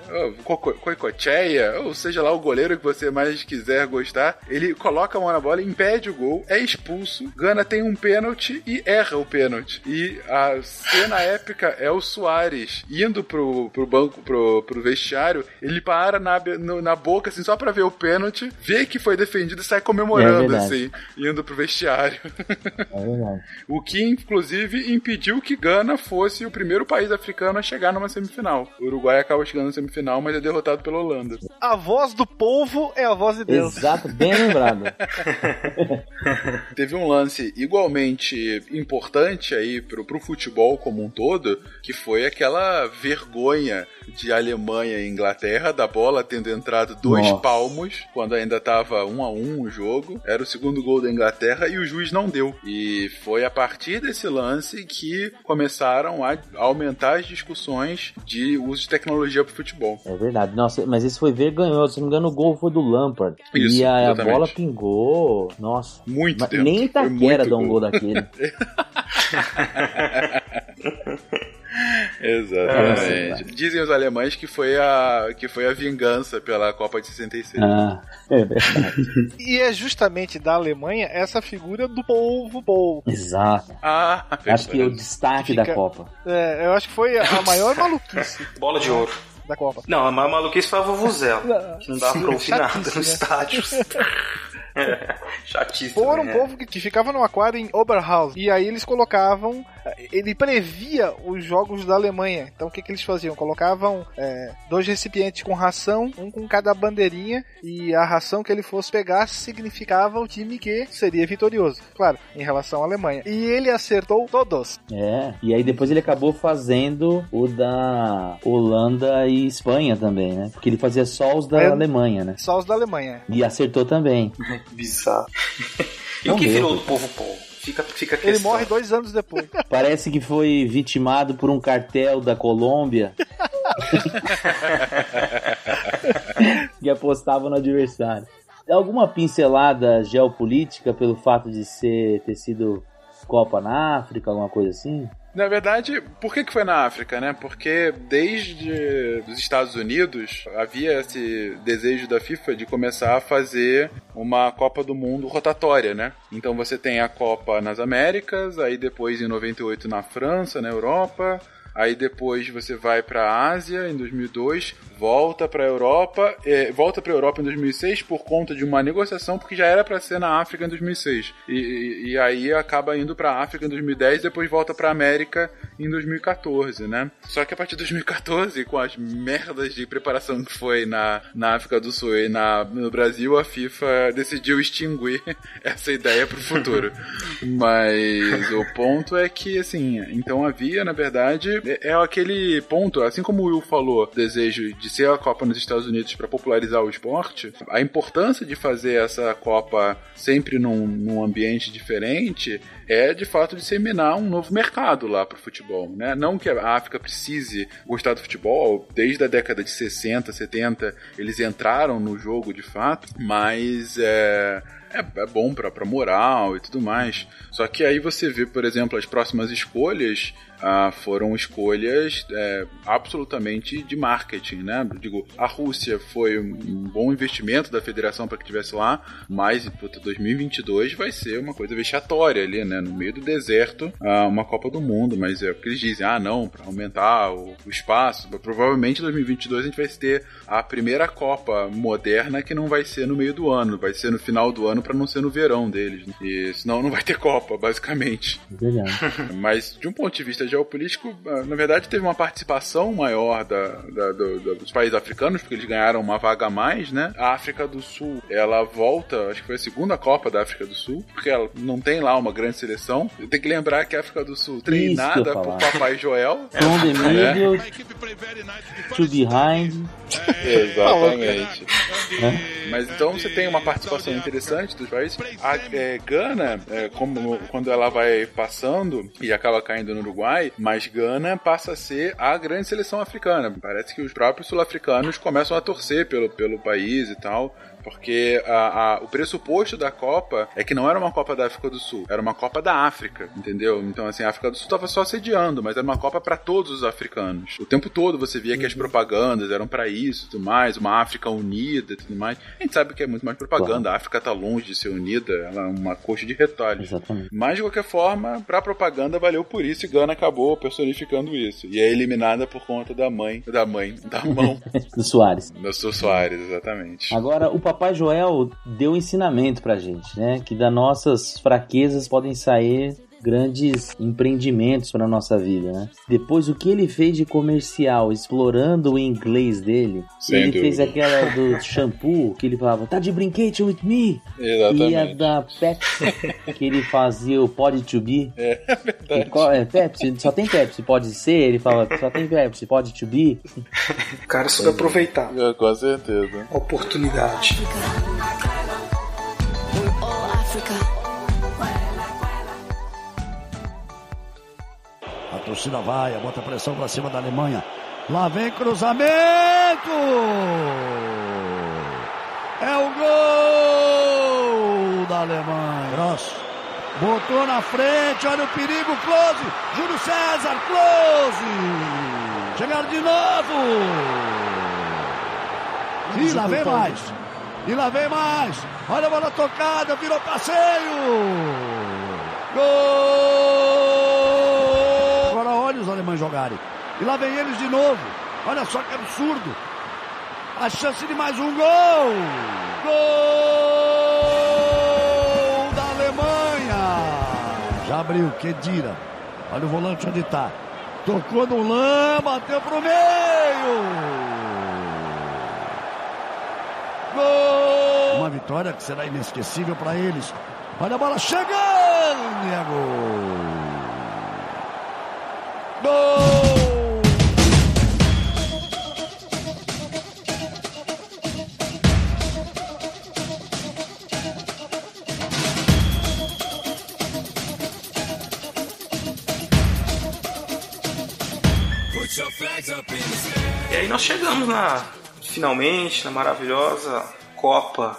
Coicocheia, ou seja lá o goleiro que você mais quiser gostar, ele coloca a mão na bola, impede o gol, é expulso, Gana tem um pênalti e erra o pênalti. E a cena épica é o Soares indo pro, pro banco, pro, pro vestiário, ele para na, no- na boca, assim, só pra ver o pênalti, vê que foi defendido e sai comemorando, É assim, indo pro vestiário. É verdade. [LAUGHS] O que, inclusive, impediu que Gana fosse o primeiro país africano a chegar numa semifinal. O Uruguai acaba chegando na semifinal, mas é derrotado pela Holanda. A voz do povo é a voz de Deus. Exato, bem lembrado. [LAUGHS] Teve um lance igualmente importante aí pro, pro futebol como um todo, que foi aquela vergonha de Alemanha e Inglaterra, da bola tendo entrado dois Nossa. palmos, quando ainda tava um a um o jogo. Era o segundo gol da Inglaterra e o juiz não deu. E foi a partir desse lance que começaram a aumentar as discussões de uso de tecnologia pro futebol. É verdade. Nossa, mas esse foi vergonhoso. Se não me engano, o gol foi do Lampard. Isso, e a, bola pingou. Nossa. Muito Mas dentro. nem Itaquera dá um gol. gol daquele. [LAUGHS] Exatamente. Dizem os alemães que foi a que foi a vingança pela Copa de 66. Ah, é verdade. [LAUGHS] E é justamente da Alemanha essa figura do povo, povo. Exato. Ah, Acho que é o destaque Fica- da Copa. É, eu acho que foi a [LAUGHS] maior maluquice Bola de ouro. Da Copa. Não, a maior maluquice foi a Vuvuzela. [LAUGHS] Que não dava pra ouvir nada Chatice, no estádio. [LAUGHS] É, Chatíssimo. Foram um né? povo que, que ficava no aquário em Oberhausen. E aí eles colocavam. Ele previa os jogos da Alemanha. Então o que, que eles faziam? Colocavam é, dois recipientes com ração, um com cada bandeirinha. E a ração que ele fosse pegar significava o time que seria vitorioso. Claro, em relação à Alemanha. E ele acertou todos. É. E aí depois ele acabou fazendo o da Holanda e Espanha também, né? Porque ele fazia só os da É. Alemanha, né? Só os da Alemanha. E acertou também. [LAUGHS] Bizarro. e o que virou do povo povo? Fica, fica a Ele morre dois anos depois. [LAUGHS] Parece que foi vitimado por um cartel da Colômbia. [LAUGHS] que apostava no adversário. Alguma pincelada geopolítica pelo fato de ser ter sido Copa na África, alguma coisa assim? Na verdade, por que, que foi na África, né? Porque desde os Estados Unidos havia esse desejo da FIFA de começar a fazer uma Copa do Mundo rotatória, né? Então você tem a Copa nas Américas, aí depois em 98 na França, na Europa, Aí depois você vai pra Ásia em 2002, volta pra Europa, é, volta pra Europa em 2006 por conta de uma negociação, porque já era pra ser na África em 2006. E, e, e aí acaba indo pra África em 2010, depois volta pra América em 2014, né? Só que a partir de 2014, com as merdas de preparação que foi na, na África do Sul e na, no Brasil, a FIFA decidiu extinguir [LAUGHS] essa ideia pro futuro. [LAUGHS] Mas o ponto é que, assim, então havia, na verdade, é, é aquele ponto, assim como o Will falou, desejo de ser a Copa nos Estados Unidos para popularizar o esporte, a importância de fazer essa Copa sempre num, num ambiente diferente é de fato disseminar um novo mercado lá pro futebol, né? Não que a África precise gostar do futebol, desde a década de 60, 70, eles entraram no jogo de fato, mas é, é, é bom pra, pra moral e tudo mais. Só que aí você vê, por exemplo, as próximas escolhas ah, foram escolhas é, absolutamente de marketing, né? Digo, a Rússia foi um bom investimento da federação para que tivesse lá, mas puta, 2022 vai ser uma coisa vexatória ali, né? No meio do deserto, ah, uma Copa do Mundo, mas é o que eles dizem, ah, não, para aumentar o, o espaço. Provavelmente em 2022 a gente vai ter a primeira Copa moderna que não vai ser no meio do ano, vai ser no final do ano para não ser no verão deles. Né? E senão não vai ter Copa, basicamente. [LAUGHS] Mas de um ponto de vista geopolítico, ah, na verdade teve uma participação maior da, da- do- do- dos países africanos, porque eles ganharam uma vaga a mais, né? A África do Sul, ela volta, acho que foi a segunda Copa da África do Sul, porque ela não tem lá uma grande seleção. Tem que lembrar que a África do Sul, treinada por. Papai Joel. From the né? middle to behind. [LAUGHS] Exatamente. Né? Mas então você tem uma participação interessante dos países. A é, Gana, é, como, quando ela vai passando e acaba caindo no Uruguai, mas Gana passa a ser a grande seleção africana. Parece que os próprios sul-africanos começam a torcer pelo, pelo país e tal. Porque a- a- o pressuposto da Copa é que não era uma Copa da África do Sul, era uma Copa da África, entendeu? Então, assim, a África do Sul estava só sediando, mas era uma Copa para todos os africanos. O tempo todo você via que as propagandas eram para isso e tudo mais, uma África unida e tudo mais. A gente sabe que é muito mais propaganda, a África tá longe de ser unida, ela é uma coxa de retalhos. Exatamente. Mas, de qualquer forma, pra propaganda valeu por isso e Gana acabou personificando isso. E é eliminada por conta da mãe, da mãe, da [LAUGHS] mão Do Soares. do seu Soares, exatamente. Agora, o Papai Joel deu um ensinamento pra gente, né? Que das nossas fraquezas podem sair grandes empreendimentos para nossa vida, né? Depois, o que ele fez de comercial, explorando o inglês dele, Sem ele dúvida. fez aquela do shampoo, que ele falava, tá de brinquedo with me? Exatamente. E a da Pepsi, que ele fazia o Pode to be. É verdade. E qual- é, Pepsi, só tem Pepsi, pode ser? Ele fala, só tem Pepsi, pode to be. O cara soube aproveitar É, Com certeza. oportunidade. A torcida vai, bota pressão pra cima da Alemanha. Lá vem cruzamento! É o gol da Alemanha. Gross. Botou na frente, olha o perigo, Close. Júlio César, Close. Chegaram de novo. E lá vem mais. E lá vem mais. Olha a bola tocada, virou passeio. Gol! Jogarem. E lá vem eles de novo. Olha só que absurdo. A chance de mais um gol. Gol da Alemanha. Já abriu, Kedira. Olha o volante onde está. Tocou no lã, bateu pro meio. Gol! Uma vitória que será inesquecível para eles. Olha a bola chegando e é gol. Gol! E aí nós chegamos na finalmente na maravilhosa Copa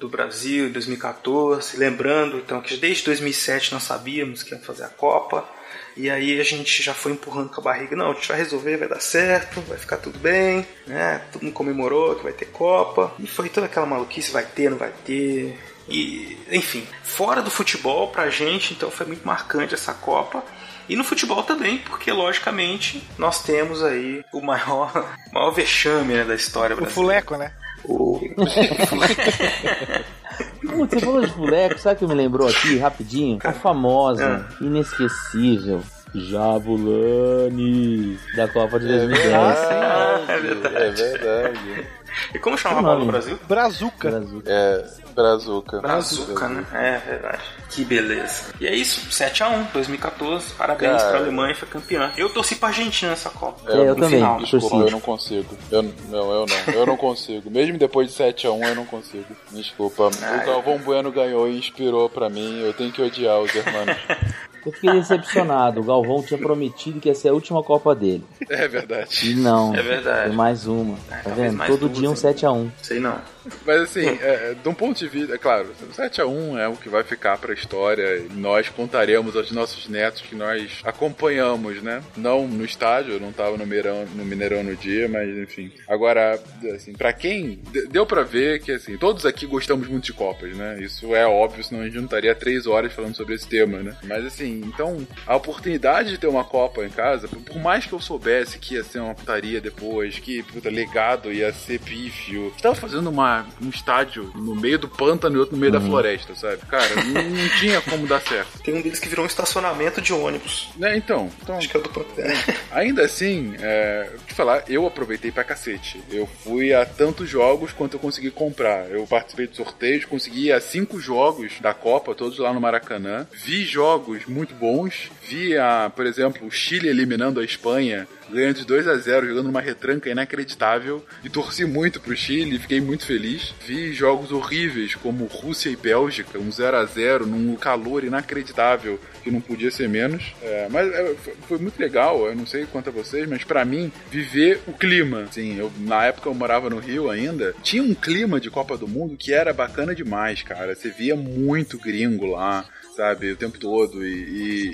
do Brasil em 2014, lembrando então que desde 2007 nós sabíamos que ia fazer a Copa. E aí a gente já foi empurrando com a barriga, não, a gente vai resolver, vai dar certo, vai ficar tudo bem, né? Todo mundo comemorou que vai ter Copa. E foi toda aquela maluquice, vai ter, não vai ter. E, enfim, fora do futebol pra gente, então foi muito marcante essa Copa. E no futebol também, porque logicamente nós temos aí o maior, [LAUGHS] maior vexame né, da história O brasileira. fuleco, né? O... [LAUGHS] Putz, você falou de fuleco, sabe o que me lembrou aqui, rapidinho? A famosa, inesquecível, Jabulani, da Copa de 2010. Ah, é verdade. É verdade. E como chamava a bola no? Brasil? Brazuca. É, Brazuca. Brazuca, né? É verdade. Que beleza. E é isso, 7x1, 2014. Parabéns Cara. pra Alemanha, foi campeã. Eu torci pra Argentina nessa Copa. É, eu no também. Final. Desculpa, eu não consigo. Eu, não, eu não. Eu não consigo. Mesmo depois de 7x1, eu não consigo. Desculpa. O Galvão Bueno ganhou e inspirou pra mim. Eu tenho que odiar os irmãos. [LAUGHS] Eu fiquei decepcionado. O Galvão tinha prometido que ia ser a última Copa dele. É verdade. E não. É verdade. Mais uma. Tá talvez vendo? Todo duas, dia um hein? 7x1. Sei não. Mas assim, é, de um ponto de vista, é claro, 7x1 é o que vai ficar pra história nós contaremos aos nossos netos que nós acompanhamos, né? Não no estádio, eu não tava no Mineirão no, Mineirão no dia, mas enfim. Agora, assim, pra quem. de- Deu pra ver que, assim, todos aqui gostamos muito de Copas, né? Isso é óbvio, senão a gente não estaria três horas falando sobre esse tema, né? Mas assim, então, a oportunidade de ter uma Copa em casa, por mais que eu soubesse que ia ser uma putaria depois, que, puta, legado ia ser pífio. Tava fazendo uma, um estádio no meio do pântano e outro no meio da floresta, sabe? Cara, não, não tinha como dar certo. Tem um deles que virou um estacionamento de ônibus. Né, então, então Acho que é do Pantera. Ainda assim, é, vou te falar, eu aproveitei pra cacete. Eu fui a tantos jogos quanto eu consegui comprar. Eu participei de sorteios, consegui ir a cinco jogos da Copa, todos lá no Maracanã. Vi jogos muito bons. Vi, a, por exemplo, o Chile eliminando a Espanha, ganhando de 2 a 0 jogando uma retranca inacreditável. E torci muito pro Chile, fiquei muito feliz. Vi jogos horríveis, como Rússia e Bélgica, um 0 a 0 num calor inacreditável que não podia ser menos. É, mas é, foi- muito legal, eu não sei quanto a vocês, mas pra mim, viver o clima. Assim, eu, na época eu morava no Rio ainda, tinha um clima de Copa do Mundo que era bacana demais, cara. Você via muito gringo lá, sabe, o tempo todo. E, e-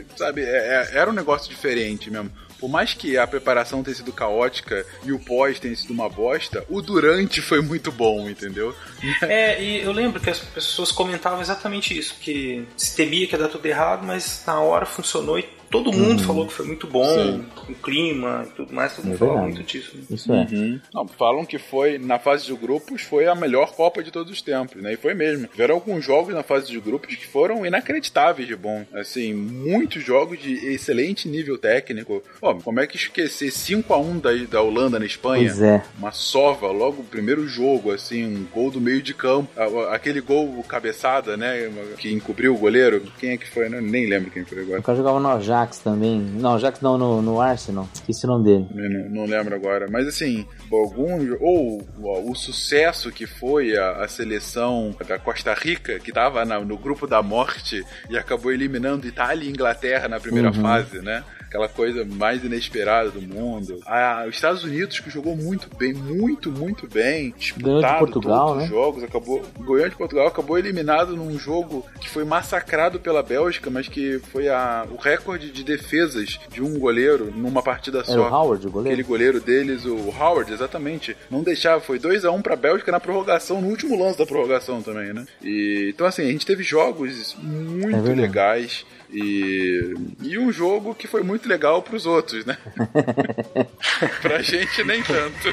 e, sabe, é- é- era um negócio diferente mesmo. Por mais que a preparação tenha sido caótica e o pós tenha sido uma bosta, o durante foi muito bom, entendeu? [LAUGHS] É, e eu lembro que as pessoas comentavam exatamente isso, que se temia que ia dar tudo errado, mas na hora funcionou e todo mundo Uhum. falou que foi muito bom, Sim. o clima e tudo mais, todo mundo É falou muito disso. né? Isso é. Uhum. Não, falam que foi, na fase de grupos, foi a melhor Copa de todos os tempos, né? E foi mesmo. Tiveram alguns jogos na fase de grupos que foram inacreditáveis de bom. Assim, muitos jogos de excelente nível técnico. Pô, como é que esquecer 5x1 da, da Holanda na Espanha? Pois é. Uma sova, logo o primeiro jogo, assim, um gol do meio de campo. A- Aquele gol cabeçada, né? Que encobriu o goleiro. Quem é que foi? né? Nem lembro quem foi agora. O cara jogava no Ajax também. Não, Ajax não, no, no Arsenal. Esqueci o nome dele. Não, não lembro agora. Mas assim, algum. Ou ó, o sucesso que foi a, a seleção da Costa Rica, que tava na- no grupo da morte e acabou eliminando Itália e Inglaterra na primeira Uhum. fase, né? Aquela coisa mais inesperada do mundo. Ah, os Estados Unidos, que jogou muito bem, muito, muito bem. Ganhou de Disputado Portugal, todos né? os jogos, acabou. Ganhou de Portugal, acabou eliminado num jogo que foi massacrado pela Bélgica, mas que foi a, o recorde de defesas de um goleiro numa partida só. o Howard, o goleiro? Aquele goleiro deles, o Howard, exatamente. Não deixava, foi 2 a 1 pra Bélgica na prorrogação, no último lance da prorrogação também, né? E, então, assim, a gente teve jogos É muito verdade. legais. E, e um jogo que foi muito legal pros outros, né? [LAUGHS] pra gente nem tanto.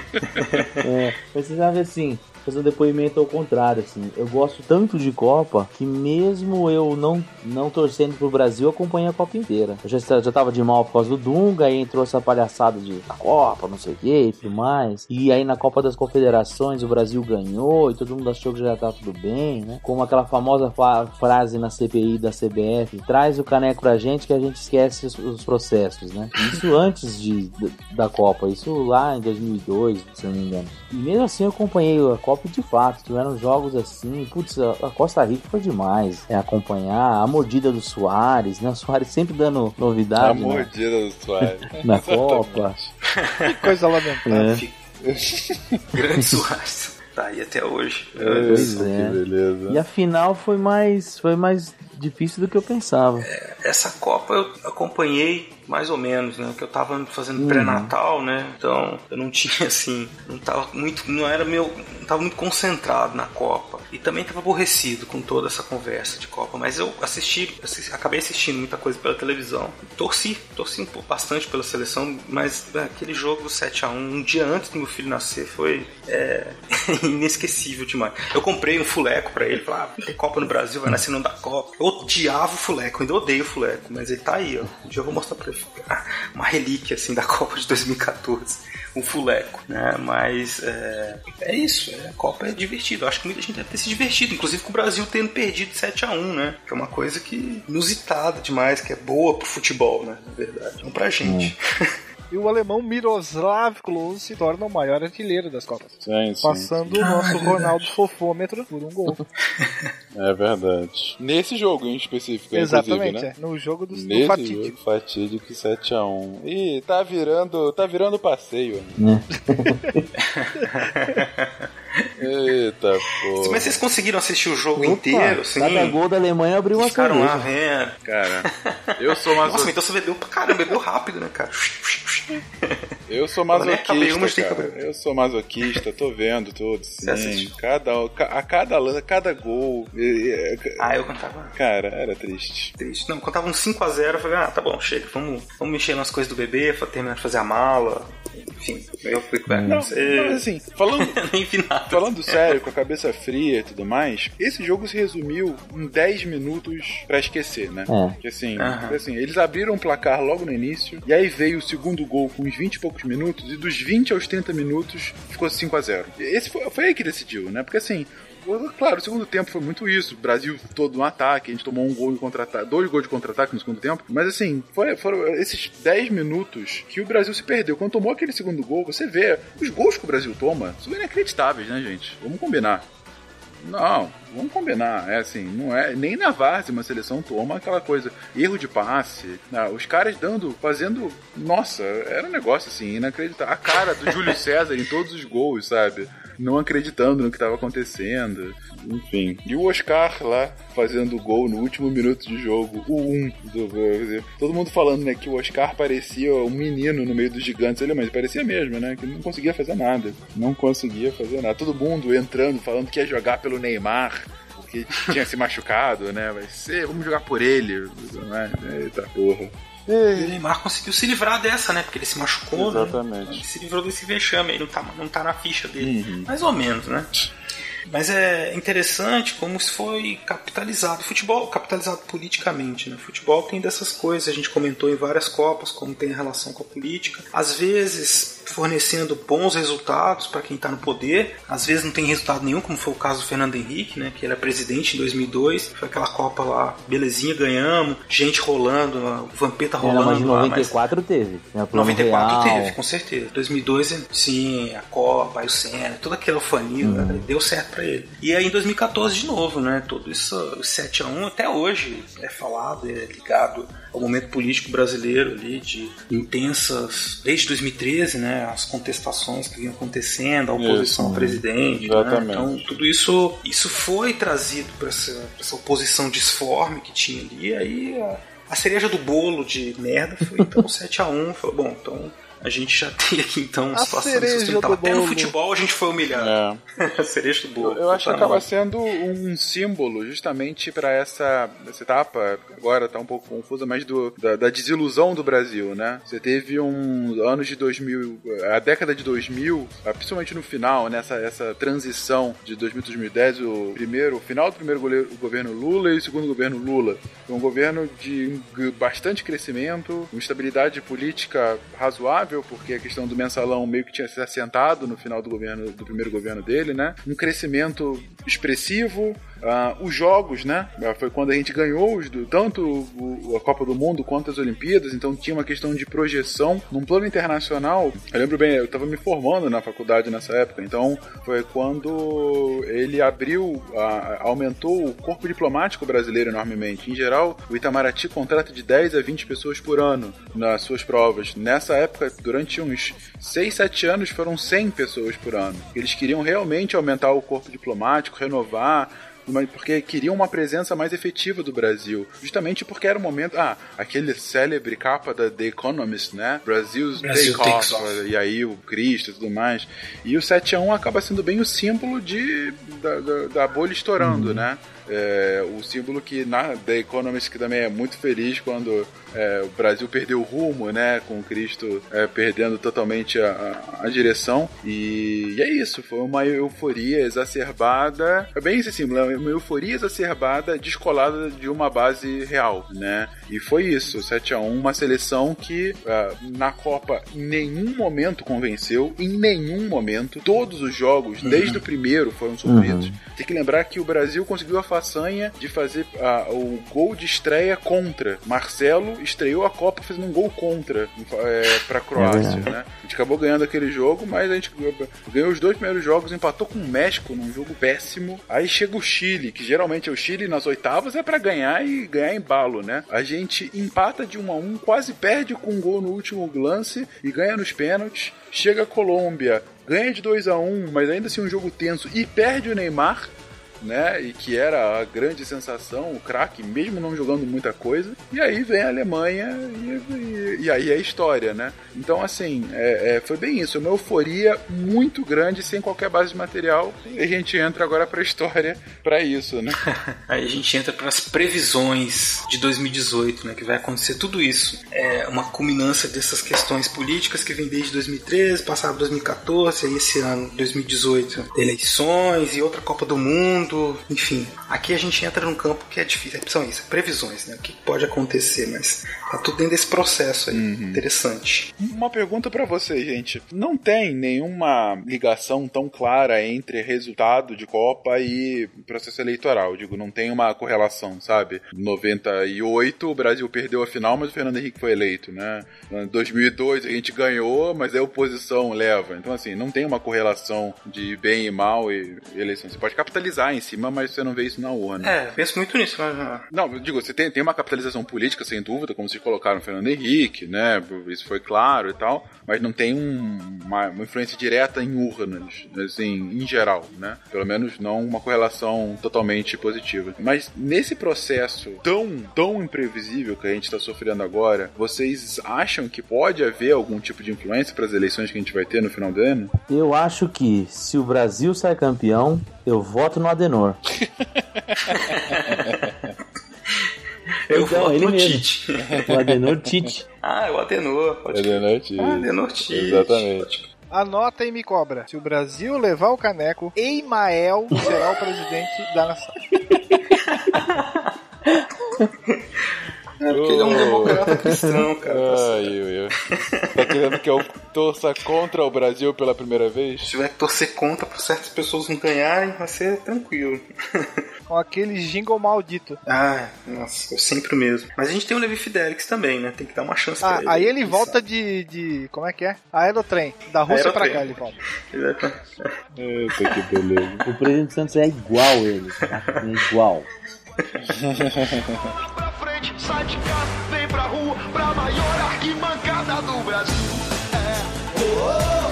É, sabe assim, fazer um depoimento ao contrário, assim. Eu gosto tanto de Copa que mesmo eu não, não torcendo pro Brasil, eu acompanhei a Copa inteira. Eu já, já tava de mal por causa do Dunga, aí entrou essa palhaçada de Copa, não sei o que e tudo mais. E aí na Copa das Confederações o Brasil ganhou e todo mundo achou que já tá tudo bem, né? Como aquela famosa fa- frase na CPI da CBF, traz o caneco pra gente que a gente esquece os, os processos, né? Isso [LAUGHS] antes de, da Copa, isso lá em 2002, se não me engano. E mesmo assim eu acompanhei a Copa de fato, tiveram jogos assim, putz, a a Costa Rica foi demais. É acompanhar a mordida do Soares, né? O Soares sempre dando A novidade né? mordida do Suárez. [LAUGHS] na Copa. Que coisa lamentável. É. [LAUGHS] Grande Soares. Tá aí até hoje. Pois é. beleza. E a final foi mais, foi mais difícil do que eu pensava. Essa Copa eu acompanhei mais ou menos, né? Que eu tava fazendo Uhum. pré-natal, né? Então eu não [LAUGHS] tinha assim, não tava muito, não era meu, não tava muito concentrado na Copa. E também tava aborrecido com toda essa conversa de Copa, mas eu assisti, assisti- acabei assistindo muita coisa pela televisão. Torci, torci bastante pela seleção, mas é, aquele jogo 7 a 1 um dia antes do meu filho nascer foi é, [LAUGHS] inesquecível demais. Eu comprei um fuleco pra ele, falei, ah, tem Copa no Brasil, vai nascer não da Copa. Odiava o fuleco, ainda odeio o fuleco, mas ele tá aí, ó. Um dia eu vou mostrar pra ele. Uma relíquia, assim, da [LAUGHS] Copa de 2014. O fuleco, né? Mas é, é isso, é, a Copa é divertido. Eu acho que muita gente deve ter se divertido, inclusive com o Brasil tendo perdido 7 a 1 né? Que é uma coisa que inusitada demais, que é boa pro futebol, né? Na verdade. Não pra gente. [LAUGHS] E o alemão Miroslav Klose se torna o maior artilheiro das Copas. Sim, sim. Passando o Ah, nosso é. Ronaldo Fofômetro por um gol. [LAUGHS] É verdade. Nesse jogo em específico, Exatamente, inclusive, né? é. No jogo do, do Nesse fatídico. jogo fatídico 7x1. Ih, tá virando, tá virando passeio. Né? [LAUGHS] Eita, pô. Mas vocês conseguiram assistir o jogo Opa, inteiro, assim? Cada gol da Alemanha abriu uma Ficaram lá vendo. Cara, eu sou mais Nossa, então você bebeu pra caramba, bebeu rápido, né, cara? [LAUGHS] Eu sou masoquista, que cara. Eu sou masoquista, tô vendo tudo, [LAUGHS] sim. Cada, a cada cada gol. e- Ah, eu cantava Cara, era triste. triste. Não, quando tava um 5x0, eu falei, ah, tá bom, chega, vamos, vamos mexer nas coisas do bebê, terminar de fazer a mala. Enfim, eu fui com Não, mas assim, falando, [LAUGHS] Nem vi nada. falando sério, com a cabeça fria e tudo mais, esse jogo se resumiu em 10 minutos pra esquecer, né? É. Porque assim, Aham. porque, assim, eles abriram o placar logo no início, e aí veio o segundo gol com uns 20 e poucos minutos, e dos 20 aos 30 minutos ficou 5 a 0 Esse foi, foi aí que decidiu, né? Porque assim. Claro, o segundo tempo foi muito isso. O Brasil todo no ataque, a gente tomou um gol de contra-ataque, dois gols de contra-ataque no segundo tempo. Mas assim, foi- foram esses 10 minutos que o Brasil se perdeu. Quando tomou aquele segundo gol, você vê os gols que o Brasil toma são inacreditáveis, né, gente? Vamos combinar. Não, vamos combinar. É assim, não é. Nem na várzea uma seleção toma aquela coisa. Erro de passe. né, os caras dando, fazendo. Nossa, era um negócio assim, inacreditável. A cara do Júlio César em todos os gols, sabe? Não acreditando no que estava acontecendo. Enfim. E o Oscar lá fazendo o gol no último minuto de jogo. O 1 do. quer dizer, Todo mundo falando, né, que o Oscar parecia um menino no meio dos gigantes. Ele, mas parecia mesmo, né? Que não conseguia fazer nada. Não conseguia fazer nada. Todo mundo entrando, falando que ia jogar pelo Neymar. Porque tinha se [LAUGHS] machucado, né? Vai ser, vamos jogar por ele. Né? Eita porra. E o Neymar conseguiu se livrar dessa, né? Porque ele se machucou, né? Exatamente. Ele se livrou desse vexame aí, não tá, não tá na ficha dele. Uhum. Mais ou menos, né? Mas é interessante como isso foi capitalizado. Futebol capitalizado politicamente, né? Futebol tem dessas coisas, a gente comentou em várias copas como tem a relação com a política. Às vezes fornecendo bons resultados para quem está no poder, às vezes não tem resultado nenhum, como foi o caso do Fernando Henrique, né? Que era presidente em 2002, foi aquela copa lá, belezinha, ganhamos, gente rolando, o Vampeta Era, rolando mas em lá, mas 94 teve. Né, Plano 94 Real. teve, com certeza. 2002, sim, a Copa, aí o Senna, toda aquela fania, Uhum. deu certo pra ele. E aí em 2014 de novo, né? Tudo isso, o 7x1 até hoje é falado, é ligado ao momento político brasileiro ali, de intensas, desde 2013, né? As contestações que vinham acontecendo, a oposição Isso. ao presidente. Né? Exatamente. Então tudo isso, isso foi trazido para essa, pra essa oposição disforme que tinha ali. Aí a, a cereja do bolo de merda foi então [LAUGHS] 7x1. Falou, bom, então a gente já [LAUGHS] tem aqui então uma A situação cereja insustentável. Até no futebol a gente foi humilhado. [LAUGHS] a cereja do bolo. Eu acho que Tá acaba sendo um símbolo justamente para essa, essa etapa, agora tá um pouco confusa, mas do, da, da desilusão do Brasil, né? Você teve um anos de 2000, a década de 2000, ah, principalmente no final, nessa essa transição de 2000 a 2010, o primeiro, o final do primeiro goleiro- o governo Lula e o segundo governo Lula. Foi um governo de bastante crescimento, uma estabilidade política razoável, porque a questão do mensalão meio que tinha se assentado no final do governo do primeiro governo dele, né? Um crescimento expressivo, ah, os jogos, né? Ah, Foi quando a gente ganhou os do- tanto o- a Copa do Mundo quanto as Olimpíadas, então tinha uma questão de projeção num plano internacional. Eu lembro bem, eu estava me formando na faculdade nessa época, então foi quando ele abriu, a- aumentou o corpo diplomático brasileiro enormemente. Em geral, o Itamaraty contrata de 10 a 20 pessoas por ano nas suas provas. Nessa época, durante uns 6, 7 anos, foram 100 pessoas por ano. Eles queriam realmente aumentar o corpo diplomático, renovar, porque queriam uma presença mais efetiva do Brasil. Justamente porque era o momento. Ah, aquele célebre capa da The Economist, né? Brasil's Brasil Take Off, off. e aí o Cristo e tudo mais. E o 7x1 acaba sendo bem o símbolo de, da, da, da bolha estourando, né? É, o símbolo que na The Economist que também é muito feliz quando é, o Brasil perdeu o rumo, né? Com o Cristo é, perdendo totalmente a, a, a direção. E, e é isso, foi uma euforia exacerbada. É bem esse símbolo, é uma euforia exacerbada descolada de uma base real, né? E foi isso, 7 a 1 uma seleção que ah, na Copa em nenhum momento convenceu, em nenhum momento. Todos os jogos, desde o primeiro, foram sofridos. Tem que lembrar que o Brasil conseguiu a façanha de fazer ah, o gol de estreia contra. Marcelo estreou a Copa fazendo um gol contra é, para a Croácia, né? A gente acabou ganhando aquele jogo, mas a gente ganhou os dois primeiros jogos, empatou com o México num jogo péssimo. Aí chega o Chile, que geralmente é o Chile nas oitavas é para ganhar e ganhar em balo, né? A gente empata de 1 a 1, quase perde com um gol no último lance e ganha nos pênaltis. Chega a Colômbia, ganha de 2 a 1, mas ainda assim um jogo tenso e perde o Neymar né? E que era a grande sensação, o craque, mesmo não jogando muita coisa. E aí vem a Alemanha e, e, e aí é história, né? Então, assim, é, é, foi bem isso. Uma euforia muito grande, sem qualquer base de material. E a gente entra agora pra história para isso, né? [LAUGHS] Aí a gente entra para as previsões de 2018, né? Que vai acontecer tudo isso. É uma culminância dessas questões políticas que vem desde 2013, passado 2014, aí esse ano, 2018, eleições e outra Copa do Mundo enfim, aqui a gente entra num campo que é difícil. São isso, previsões, né? O que pode acontecer, mas tá tudo dentro desse processo aí. Uhum. Interessante. Uma pergunta para vocês, gente. Não tem nenhuma ligação tão clara entre resultado de Copa e processo eleitoral. Digo, não tem uma correlação, sabe? Em 98 o Brasil perdeu a final, mas o Fernando Henrique foi eleito, né? Em 2002 a gente ganhou, mas a oposição leva. Então, assim, não tem uma correlação de bem e mal e eleição. Você pode capitalizar em cima, mas você não vê isso na urna. É, penso muito nisso. Mas... Não, eu digo, você tem, tem uma capitalização política, sem dúvida, como vocês colocaram o Fernando Henrique, né? Isso foi claro e tal, mas não tem um, uma, uma, influência direta em urnas, assim, em geral, né? Pelo menos não uma correlação totalmente positiva. Mas nesse processo tão, tão imprevisível que a gente está sofrendo agora, vocês acham que pode haver algum tipo de influência para as eleições que a gente vai ter no final do ano? Eu acho que se o Brasil sai campeão, eu voto no Adenor. [LAUGHS] Eu então, voto ele no mesmo. Tite. O Adenor Tite. Ah, o Adenor. Pode Adenor Tite. Ah, Adenor Tite. Exatamente. Anota e me cobra. Se o Brasil levar o caneco, Eimael será o presidente da nação. [LAUGHS] É porque ele é um democrata cristão, cara. [LAUGHS] Ai, eu, eu. Tá querendo que eu torça contra o Brasil pela primeira vez? Se tiver que torcer contra pra certas pessoas não ganharem, vai ser tranquilo. [LAUGHS] Com aquele jingle maldito. Ah, nossa, eu sempre o mesmo. Mas a gente tem o Levi Fidelix também, né? Tem que dar uma chance Ah, pra ele. aí ele Quem volta de, de. Como é que é? Aerotrem. Da Rússia pra Aerotrem. cá ele volta. Pra- Eita, que beleza. O presidente Santos é igual ele. [LAUGHS] É igual. Pra frente, sai de casa, vem pra rua, pra maior arquibancada do Brasil. É, oh.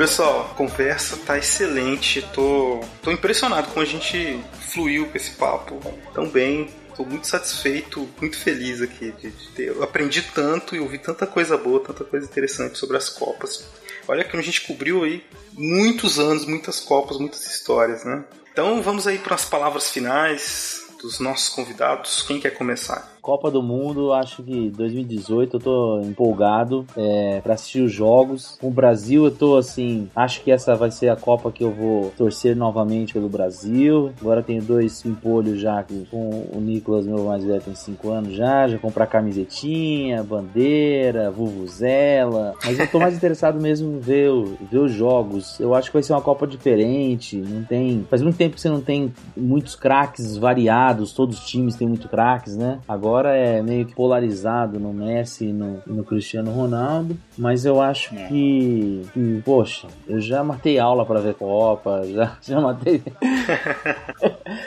Pessoal, a conversa tá excelente. Tô, tô impressionado como a gente fluiu com esse papo tão bem. Tô muito satisfeito, muito feliz aqui de, de ter. Eu aprendi tanto e ouvi tanta coisa boa, tanta coisa interessante sobre as Copas. Olha que a gente cobriu aí muitos anos, muitas Copas, muitas histórias, né? Então vamos aí para as palavras finais dos nossos convidados. Quem quer começar? Copa do Mundo, acho que 2018 eu tô empolgado é, para assistir os jogos. Com o Brasil eu tô assim, acho que essa vai ser a Copa que eu vou torcer novamente pelo Brasil. Agora tenho dois pimpolhos já com o Nicolas, meu mais velho, tem 5 anos já, já comprar camisetinha, bandeira, vuvuzela. Mas eu tô mais [LAUGHS] interessado mesmo em ver, ver os jogos. Eu acho que vai ser uma Copa diferente, não tem... Faz muito tempo que você não tem muitos craques variados, todos os times têm muito craques, né? Agora agora é meio que polarizado no Messi e no, no Cristiano Ronaldo, mas eu acho que, que, poxa, eu já matei aula pra ver Copa, já, [LAUGHS] já matei. [LAUGHS]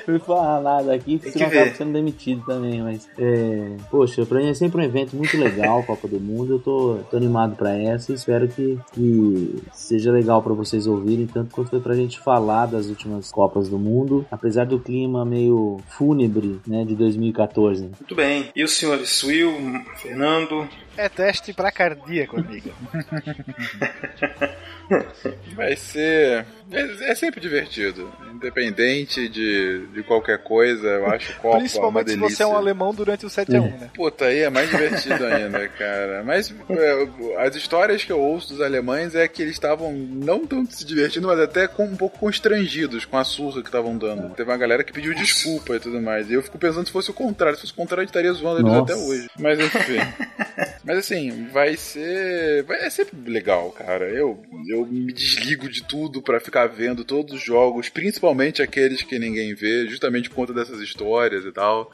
Não vou falar nada aqui, porque senão acaba sendo demitido também, mas, é, poxa, pra mim é sempre um evento muito legal, [LAUGHS] Copa do Mundo, eu tô, tô animado pra essa e espero que, que seja legal pra vocês ouvirem, tanto quanto foi pra gente falar das últimas Copas do Mundo, apesar do clima meio fúnebre, né, de 2014. Muito bem. E os senhores Will, Fernando? É teste pra cardíaco, amigo. [LAUGHS] [LAUGHS] Vai ser. É, é sempre divertido. Independente de, de qualquer coisa, eu acho Copa uma Principalmente se você é um alemão durante o 7x1, né? Puta, aí é mais divertido ainda, [LAUGHS] cara. Mas é, as histórias que eu ouço dos alemães é que eles estavam não tanto se divertindo, mas até com, um pouco constrangidos com a surra que estavam dando. Teve uma galera que pediu desculpa e tudo mais. E eu fico pensando se fosse o contrário. Se fosse o contrário, a gente estaria zoando eles Nossa. até hoje. Mas enfim. [LAUGHS] Mas assim, vai ser. É sempre legal, cara. Eu, eu me desligo de tudo pra ficar vendo todos os jogos, principalmente aqueles que ninguém vê, justamente por conta dessas histórias e tal.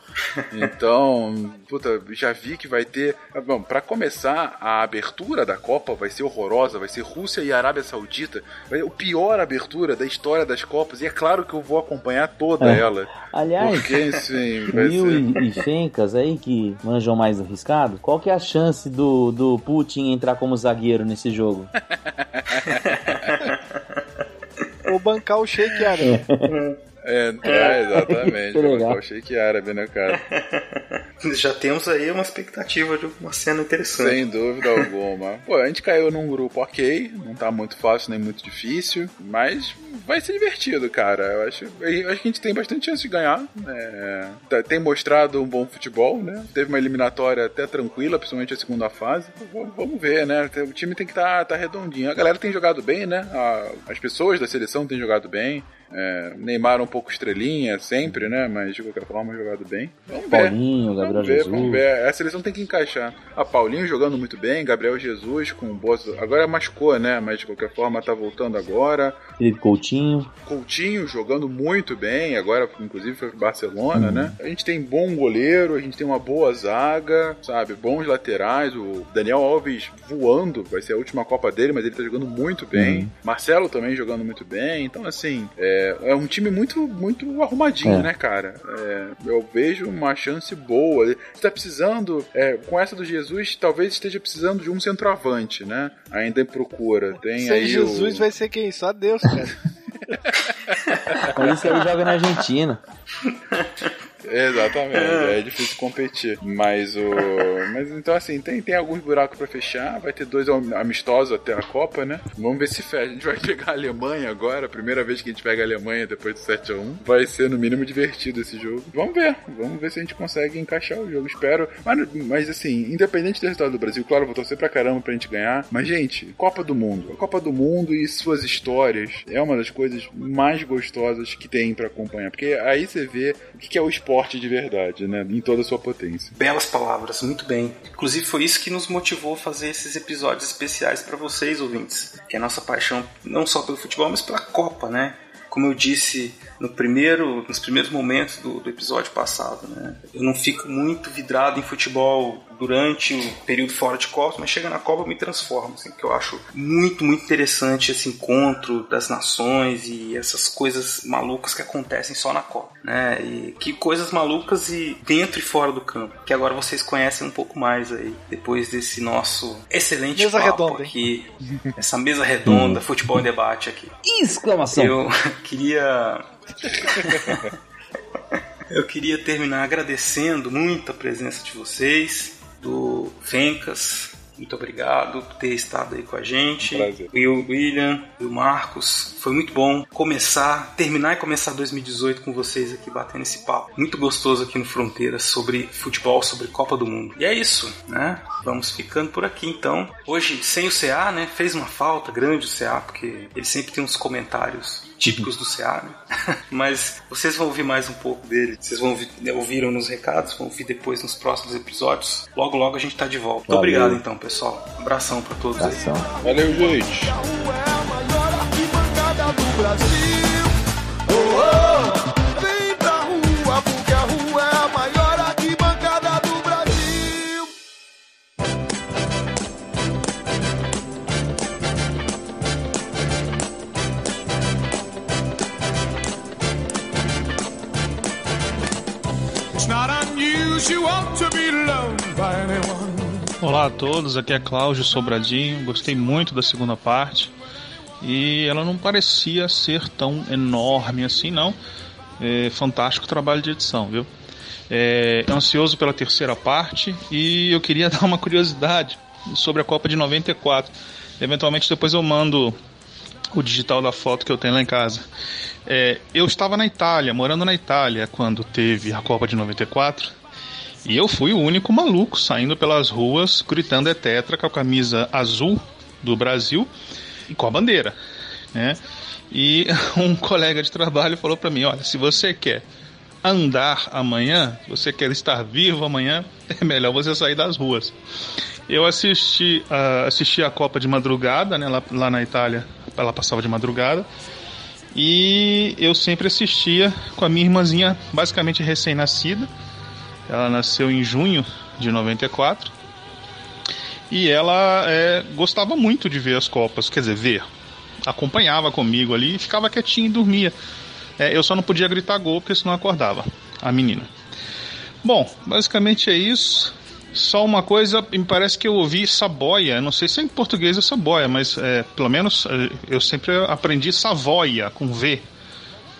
Então, puta, já vi que vai ter. Bom, pra começar, a abertura da Copa vai ser horrorosa, vai ser Rússia e Arábia Saudita. Vai ser o pior abertura da história das Copas, e é claro que eu vou acompanhar toda É. ela. Aliás, Porque, assim, [LAUGHS] Will ser. e, e Fencas aí que manjam mais arriscado, qual que é a chance do, do Putin entrar como zagueiro nesse jogo? [LAUGHS] Ou bancar o shake árabe. [LAUGHS] É, é, exatamente. Que legal. Eu achei que árabe, né, cara? [LAUGHS] Já temos aí uma expectativa de uma cena interessante. Sem dúvida alguma. Pô, a gente caiu num grupo ok, não tá muito fácil nem muito difícil, mas vai ser divertido, cara. Eu acho, eu acho que a gente tem bastante chance de ganhar. É, tá- tem mostrado um bom futebol, né? Teve uma eliminatória até tranquila, principalmente a segunda fase. Vamos, vamos ver, né? O time tem que estar tá, redondinho. A galera tem jogado bem, né? A- as pessoas da seleção têm jogado bem. É, Neymar um pouco estrelinha sempre, né? Mas de qualquer forma jogado bem. Vamos ver. Paulinho, Gabriel Vamos ver, Jesus. vamos ver. A seleção tem que encaixar. A Paulinho jogando muito bem, Gabriel Jesus com boas. Agora machucou, né? Mas de qualquer forma tá voltando agora. Felipe Coutinho. Coutinho jogando muito bem, agora inclusive foi pro Barcelona, Uhum. né? A gente tem bom goleiro, a gente tem uma boa zaga, sabe? Bons laterais, o Daniel Alves voando, vai ser a última Copa dele, mas ele tá jogando muito bem. Uhum. Marcelo também jogando muito bem. Então, assim, é, é um time muito, muito arrumadinho, É. né, cara? É, eu vejo uma chance boa. Ele tá precisando, é, com essa do Jesus, talvez esteja precisando de um centroavante, né? Ainda em procura. Tem Sem aí Jesus o... vai ser quem? Só Deus, cara. [LAUGHS] Mas esse aí joga na Argentina. [LAUGHS] Exatamente, é difícil competir. Mas o. Mas então assim, tem, tem alguns buracos pra fechar. Vai ter dois am- amistosos até a Copa, né? Vamos ver se fecha. A gente vai pegar a Alemanha agora, primeira vez que a gente pega a Alemanha depois do 7x1. Vai ser no mínimo divertido esse jogo. Vamos ver. Vamos ver se a gente consegue encaixar o jogo. Espero. Mas, mas assim, independente do resultado do Brasil, claro, vou torcer pra caramba pra gente ganhar. Mas, gente, Copa do Mundo. A Copa do Mundo e suas histórias é uma das coisas mais gostosas que tem pra acompanhar. Porque aí você vê o que é o esporte de verdade, né? Em toda a sua potência. Belas palavras, muito bem. Inclusive foi isso que nos motivou a fazer esses episódios especiais para vocês, ouvintes. Que é a nossa paixão não só pelo futebol, mas pela Copa, né? Como eu disse no primeiro, nos primeiros momentos do, do episódio passado, né? Eu não fico muito vidrado em futebol durante o período fora de Copa, mas chega na Copa eu me transformo, assim, que eu acho muito, muito interessante esse encontro das nações e essas coisas malucas que acontecem só na Copa, né? E que coisas malucas e dentro e fora do campo, que agora vocês conhecem um pouco mais aí, depois desse nosso excelente Mesa redonda, hein? aqui, essa mesa redonda, futebol em debate aqui. Exclamação! Eu [LAUGHS] queria. [LAUGHS] Eu queria terminar agradecendo muito a presença de vocês, do Fencas. Muito obrigado por ter estado aí com a gente. Prazer. Will, William, e o Marcos. Foi muito bom começar, terminar e começar 2018 com vocês aqui batendo esse papo. Muito gostoso aqui no Fronteiras sobre futebol, sobre Copa do Mundo. E é isso, né? Vamos ficando por aqui então. Hoje, sem o CA, né? Fez uma falta grande o CA, porque ele sempre tem uns comentários típicos do CA, né? [LAUGHS] Mas vocês vão ouvir mais um pouco dele. Vocês vão ouvir, né, ouviram nos recados, vão ouvir depois nos próximos episódios. Logo, logo a gente tá de volta. Muito Valeu. obrigado então, pessoal. Abração pra todos aí. Abração. Valeu, gente! Olá a todos, aqui é Cláudio Sobradinho. Gostei muito da segunda parte e ela não parecia ser tão enorme assim, não. É, fantástico trabalho de edição, viu? É, ansioso pela terceira parte e eu queria [LAUGHS] dar uma curiosidade sobre a Copa de 94. Eventualmente depois eu mando o digital da foto que eu tenho lá em casa. É, eu estava na Itália, morando na Itália, quando teve a Copa de 94. E eu fui o único maluco saindo pelas ruas gritando é tetra com a camisa azul do Brasil e com a bandeira, né? E [LAUGHS] um colega de trabalho falou para mim, olha, se você quer andar amanhã, se você quer estar vivo amanhã, [LAUGHS] é melhor você sair das ruas. Eu assisti, uh, assisti a Copa de madrugada, né? Lá, lá na Itália, ela passava de madrugada. E eu sempre assistia com a minha irmãzinha, basicamente recém-nascida. Ela nasceu em junho de 94. E ela é, gostava muito de ver as Copas, quer dizer, ver. Acompanhava comigo ali ficava quietinha e dormia. É, eu só não podia gritar gol porque senão acordava a menina. Bom, basicamente é isso. Só uma coisa, me parece que eu ouvi saboia, não sei se é em português é saboia, mas é, pelo menos é, eu sempre aprendi savoia, com V,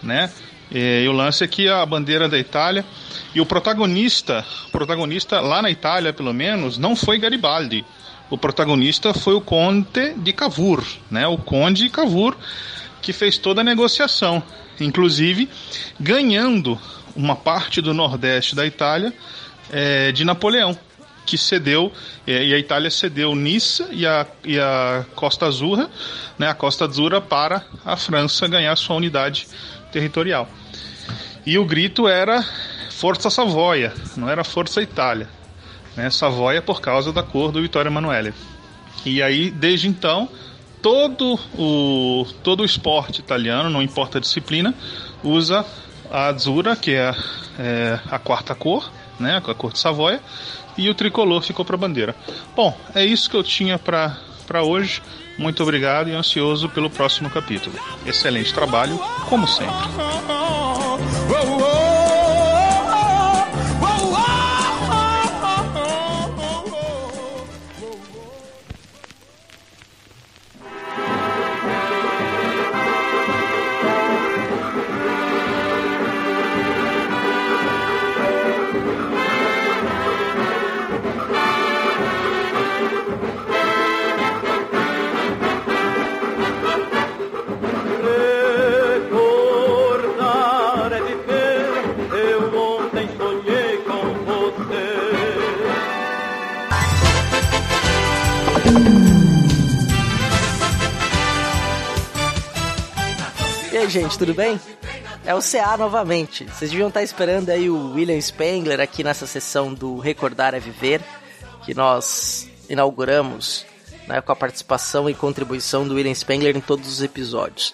né? E, e, o lance é que a bandeira da Itália e o protagonista, protagonista lá na Itália, pelo menos, não foi Garibaldi. O protagonista foi o Conde de Cavour, né? O Conde Cavour que fez toda a negociação, inclusive ganhando uma parte do nordeste da Itália é, de Napoleão que cedeu, e a Itália cedeu Niça e a, e a Costa Azurra, né, a Costa Azura para a França ganhar sua unidade territorial. E o grito era Força Savoia, não era Força Itália. Né, Savoia por causa da cor do Vittorio Emanuele. E aí, desde então, todo o, todo o esporte italiano, não importa a disciplina, usa a Azzurra, que é, é a quarta cor, né, a cor de Savoia, e o tricolor ficou para a bandeira. Bom, é isso que eu tinha para hoje. Muito obrigado e ansioso pelo próximo capítulo. Excelente trabalho, como sempre. Gente, tudo bem? É o CA novamente. Vocês deviam estar esperando aí o William Spengler aqui nessa sessão do Recordar é Viver, que nós inauguramos né, com a participação e contribuição do William Spengler em todos os episódios.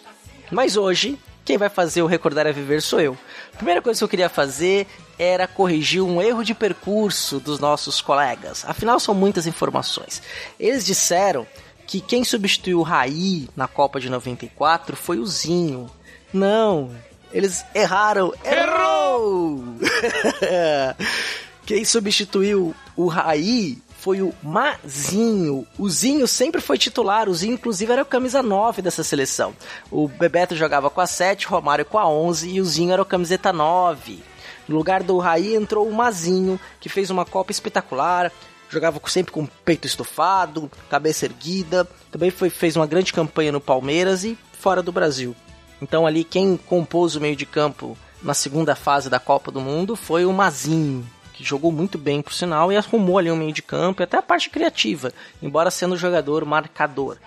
Mas hoje, quem vai fazer o Recordar é Viver sou eu. A primeira coisa que eu queria fazer era corrigir um erro de percurso dos nossos colegas. Afinal, são muitas informações. Eles disseram que quem substituiu o Raí na Copa de 94 foi o Zinho. Não, eles erraram. Errou! [LAUGHS] Quem substituiu o Raí foi o Mazinho. O Zinho sempre foi titular. O Zinho, inclusive, era o camisa 9 dessa seleção. O Bebeto jogava com a 7, Romário com a 11 e o Zinho era o camiseta 9. No lugar do Raí entrou o Mazinho, que fez uma Copa espetacular. Jogava sempre com peito estufado, cabeça erguida. Também foi, fez uma grande campanha no Palmeiras e fora do Brasil. Então ali quem compôs o meio de campo na segunda fase da Copa do Mundo foi o Mazinho, que jogou muito bem por sinal e arrumou ali o meio de campo e até a parte criativa, embora sendo jogador marcador.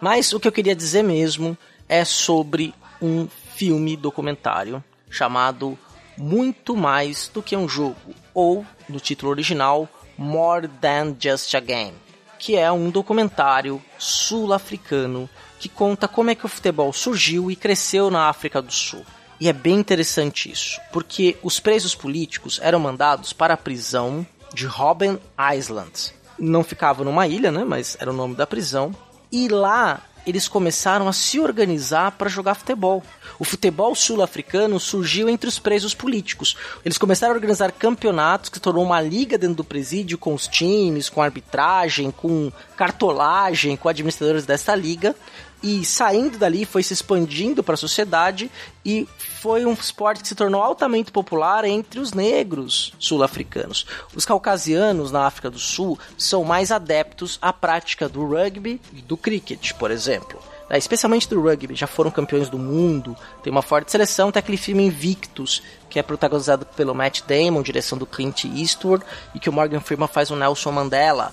Mas o que eu queria dizer mesmo é sobre um filme documentário chamado Muito Mais do que um jogo, ou no título original More Than Just a Game, que é um documentário sul-africano que conta como é que o futebol surgiu e cresceu na África do Sul. E é bem interessante isso, porque os presos políticos eram mandados para a prisão de Robben Island. Não ficava numa ilha, né, mas era o nome da prisão. E lá eles começaram a se organizar para jogar futebol. O futebol sul-africano surgiu entre os presos políticos. Eles começaram a organizar campeonatos que tornou uma liga dentro do presídio com os times, com arbitragem, com cartolagem, com administradores dessa liga e saindo dali foi se expandindo para a sociedade e foi um esporte que se tornou altamente popular entre os negros sul-africanos. Os caucasianos na África do Sul são mais adeptos à prática do rugby e do cricket, por exemplo. É, especialmente do rugby, já foram campeões do mundo, tem uma forte seleção, tem aquele filme Invictus, que é protagonizado pelo Matt Damon, direção do Clint Eastwood, e que o Morgan Freeman faz o Nelson Mandela.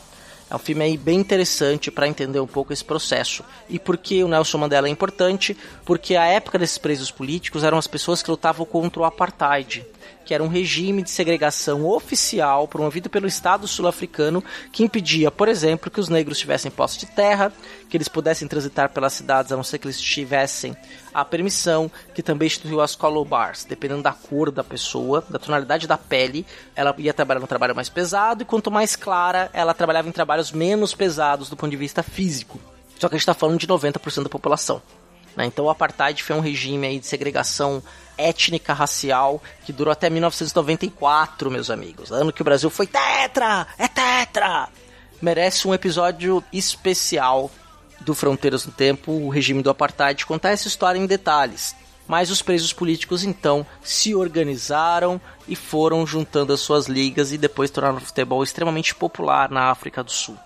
É um filme aí bem interessante para entender um pouco esse processo. E por que o Nelson Mandela é importante? Porque a época desses presos políticos eram as pessoas que lutavam contra o apartheid que era um regime de segregação oficial promovido pelo Estado sul-africano que impedia, por exemplo, que os negros tivessem posse de terra, que eles pudessem transitar pelas cidades a não ser que eles tivessem a permissão, que também instituiu as color bars, dependendo da cor da pessoa, da tonalidade da pele, ela ia trabalhar no trabalho mais pesado e quanto mais clara, ela trabalhava em trabalhos menos pesados do ponto de vista físico. Só que a gente está falando de 90% da população. Né? Então o apartheid foi um regime aí de segregação étnica racial que durou até 1994, meus amigos. Ano que o Brasil foi tetra! É tetra! Merece um episódio especial do Fronteiras no Tempo, o regime do apartheid, contar essa história em detalhes. Mas os presos políticos então se organizaram e foram juntando as suas ligas e depois tornaram o futebol extremamente popular na África do Sul.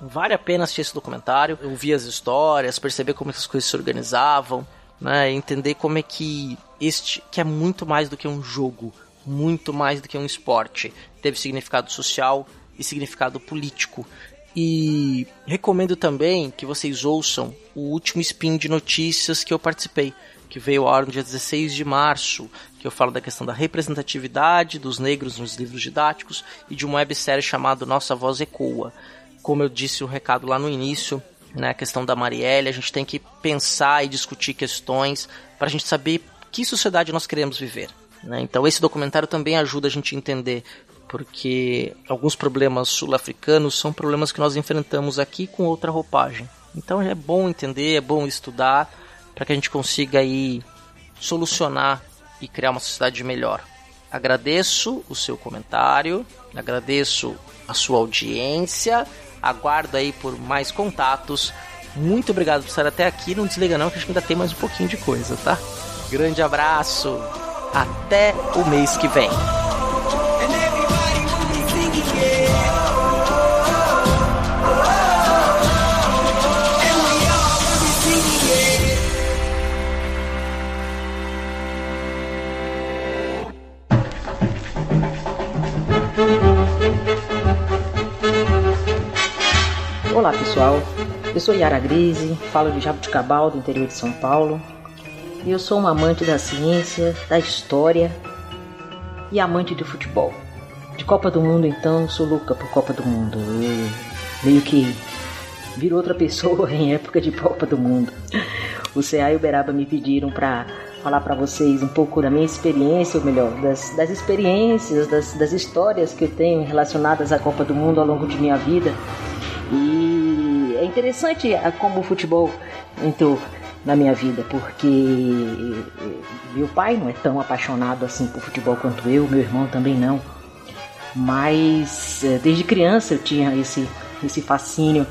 Vale a pena assistir esse documentário, ouvir as histórias, perceber como as coisas se organizavam, né? Entender como é que este, que é muito mais do que um jogo, muito mais do que um esporte, teve significado social e significado político. E recomendo também que vocês ouçam o último spin de notícias que eu participei, que veio ao ar no dia 16 de março, que eu falo da questão da representatividade dos negros nos livros didáticos e de uma websérie chamada Nossa Voz Ecoa como eu disse o recado lá no início, né, a questão da Marielle, a gente tem que pensar e discutir questões para a gente saber que sociedade nós queremos viver. Né? Então esse documentário também ajuda a gente a entender porque alguns problemas sul-africanos são problemas que nós enfrentamos aqui com outra roupagem. Então é bom entender, é bom estudar para que a gente consiga aí solucionar e criar uma sociedade melhor. Agradeço o seu comentário, agradeço a sua audiência aguardo aí por mais contatos. Muito obrigado por estar até aqui. Não desliga não, que a gente ainda tem mais um pouquinho de coisa, tá? Grande abraço. Até o mês que vem. Olá pessoal, eu sou Yara Grise, falo de Jabuticabal, do interior de São Paulo. E eu sou uma amante da ciência, da história e amante do futebol. De Copa do Mundo, então, sou louca por Copa do Mundo. Eu meio que viro outra pessoa [LAUGHS] em época de Copa do Mundo. O CA e o Beraba me pediram para falar para vocês um pouco da minha experiência, ou melhor, das, das experiências, das, das histórias que eu tenho relacionadas à Copa do Mundo ao longo de minha vida. E é interessante como o futebol entrou na minha vida, porque meu pai não é tão apaixonado assim por futebol quanto eu, meu irmão também não. Mas eh, desde criança eu tinha esse, esse fascínio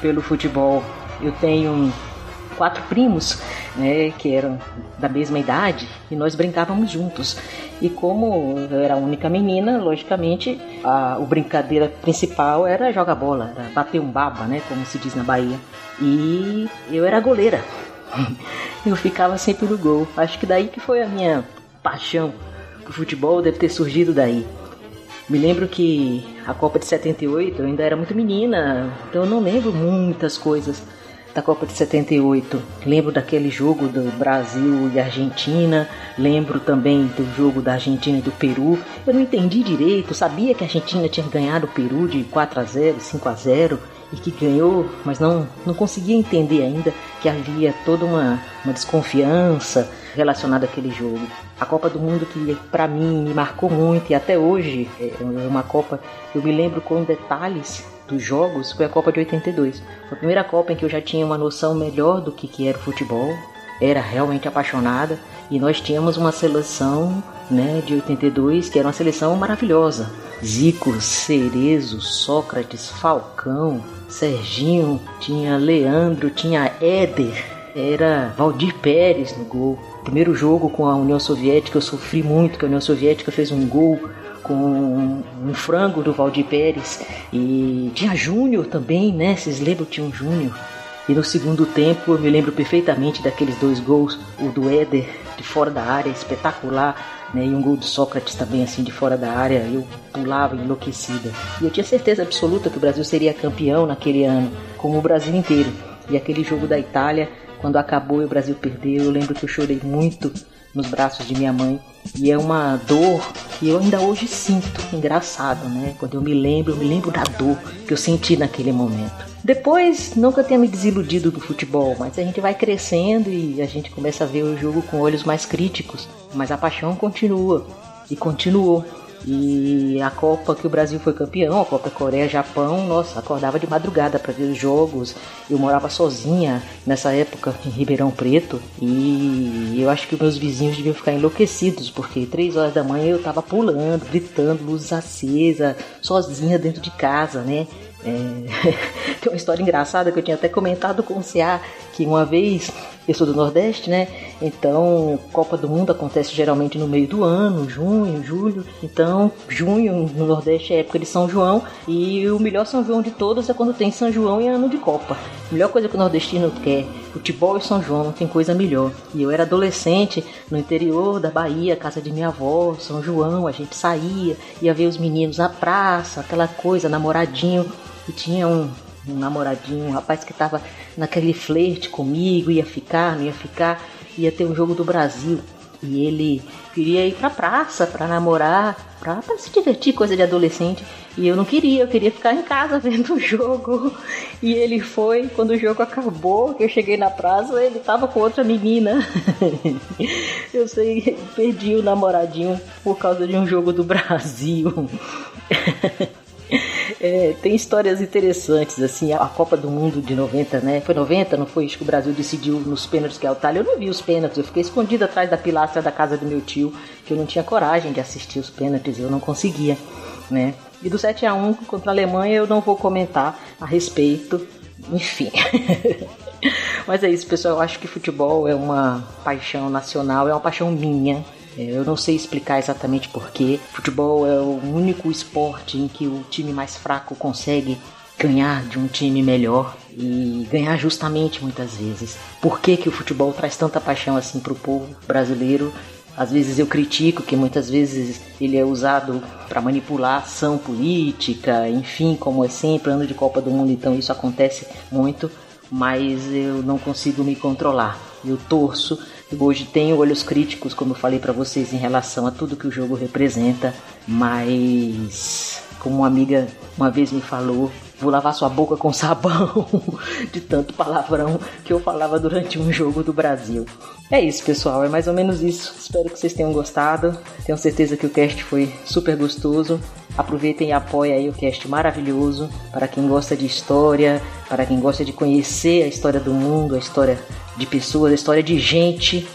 pelo futebol. Eu tenho quatro primos, né, que eram da mesma idade, e nós brincávamos juntos. E como eu era a única menina, logicamente, a, o brincadeira principal era jogar bola, era bater um baba, né, como se diz na Bahia. E eu era goleira. [LAUGHS] eu ficava sempre no gol. Acho que daí que foi a minha paixão por futebol, deve ter surgido daí. Me lembro que a Copa de 78 eu ainda era muito menina, então eu não lembro muitas coisas da Copa de 78. Lembro daquele jogo do Brasil e Argentina, lembro também do jogo da Argentina e do Peru. Eu não entendi direito, sabia que a Argentina tinha ganhado o Peru de 4 a 0, 5 a 0 e que ganhou, mas não, não conseguia entender ainda que havia toda uma, uma desconfiança relacionada àquele jogo. A Copa do Mundo que para mim me marcou muito e até hoje é uma Copa eu me lembro com detalhes dos jogos foi a Copa de 82. Foi a primeira Copa em que eu já tinha uma noção melhor do que, que era o futebol, era realmente apaixonada e nós tínhamos uma seleção né, de 82 que era uma seleção maravilhosa. Zico, Cerezo, Sócrates, Falcão, Serginho, tinha Leandro, tinha Éder, era Valdir Pérez no gol. Primeiro jogo com a União Soviética eu sofri muito, que a União Soviética fez um gol com um frango do Valdir Pérez e tinha Júnior também, né? Vocês lembram tinha um Júnior? E no segundo tempo eu me lembro perfeitamente daqueles dois gols, o do Éder de fora da área, espetacular, né? E um gol do Sócrates também assim de fora da área, eu pulava enlouquecida. E eu tinha certeza absoluta que o Brasil seria campeão naquele ano, como o Brasil inteiro. E aquele jogo da Itália, quando acabou e o Brasil perdeu, eu lembro que eu chorei muito nos braços de minha mãe. E é uma dor que eu ainda hoje sinto. Engraçado, né? Quando eu me lembro, eu me lembro da dor que eu senti naquele momento. Depois, nunca tenha me desiludido do futebol, mas a gente vai crescendo e a gente começa a ver o jogo com olhos mais críticos. Mas a paixão continua e continuou. E a Copa que o Brasil foi campeão, a Copa Coreia-Japão, nossa, acordava de madrugada para ver os jogos. Eu morava sozinha nessa época em Ribeirão Preto e eu acho que meus vizinhos deviam ficar enlouquecidos porque três horas da manhã eu tava pulando, gritando, luzes acesa, sozinha dentro de casa, né? É... [LAUGHS] Tem uma história engraçada que eu tinha até comentado com o CA que uma vez eu sou do Nordeste, né? Então, Copa do Mundo acontece geralmente no meio do ano, junho, julho. Então, junho no Nordeste é época de São João e o melhor São João de todos é quando tem São João e ano de Copa. A melhor coisa que o nordestino quer, futebol e São João, não tem coisa melhor. E eu era adolescente no interior da Bahia, casa de minha avó, São João, a gente saía, ia ver os meninos na praça, aquela coisa, namoradinho. E tinha um, um namoradinho, um rapaz que tava naquele flerte comigo, ia ficar, não ia ficar, ia ter um jogo do Brasil. E ele queria ir pra praça pra namorar, pra, pra se divertir, coisa de adolescente. E eu não queria, eu queria ficar em casa [LAUGHS] vendo o jogo. E ele foi, quando o jogo acabou, que eu cheguei na praça, ele tava com outra menina. [LAUGHS] eu sei, perdi o namoradinho por causa de um jogo do Brasil. [LAUGHS] É, tem histórias interessantes, assim, a Copa do Mundo de 90, né? Foi 90, não foi? Acho que o Brasil decidiu nos pênaltis que é o Itália. Eu não vi os pênaltis, eu fiquei escondido atrás da pilastra da casa do meu tio, que eu não tinha coragem de assistir os pênaltis, eu não conseguia, né? E do 7 a 1 contra a Alemanha eu não vou comentar a respeito, enfim. [LAUGHS] Mas é isso, pessoal. Eu acho que futebol é uma paixão nacional, é uma paixão minha. É, eu não sei explicar exatamente porquê. Futebol é o único esporte em que o time mais fraco consegue ganhar de um time melhor e ganhar justamente muitas vezes. Por que, que o futebol traz tanta paixão assim para o povo brasileiro? Às vezes eu critico que muitas vezes ele é usado para manipular ação política, enfim, como é sempre ano de Copa do Mundo, então isso acontece muito, mas eu não consigo me controlar. Eu torço Hoje tenho olhos críticos, como eu falei para vocês, em relação a tudo que o jogo representa, mas como uma amiga uma vez me falou, vou lavar sua boca com sabão [LAUGHS] de tanto palavrão que eu falava durante um jogo do Brasil. É isso, pessoal, é mais ou menos isso. Espero que vocês tenham gostado. Tenho certeza que o cast foi super gostoso. Aproveitem e apoiem aí o cast maravilhoso para quem gosta de história, para quem gosta de conhecer a história do mundo, a história de pessoas, a história de gente.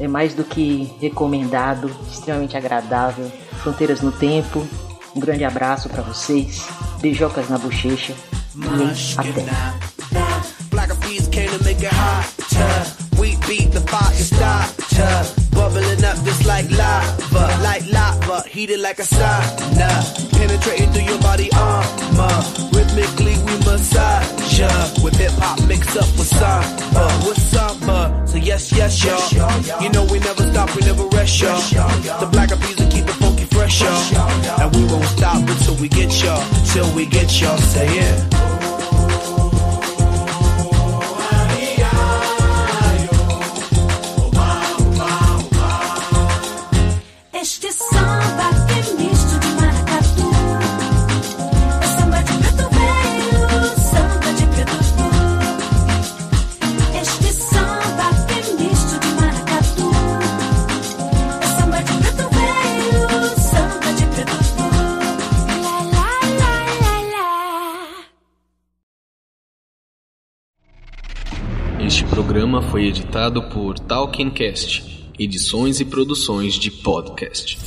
É mais do que recomendado, extremamente agradável. Fronteiras no Tempo. Um grande abraço para vocês. Beijocas na bochecha. E até. Bubbling up just like lava, like lava, heated like a sauna, penetrating through your body armor. Rhythmically we massage ya with hip hop mixed up with samba, with samba. So yes, yes, y'all. You know we never stop, we never rest, y'all. The black of music keep it funky. And we won't stop until we get y'all, till we get y'all. Say yeah. Programa foi editado por Talkincast, edições e produções de podcast.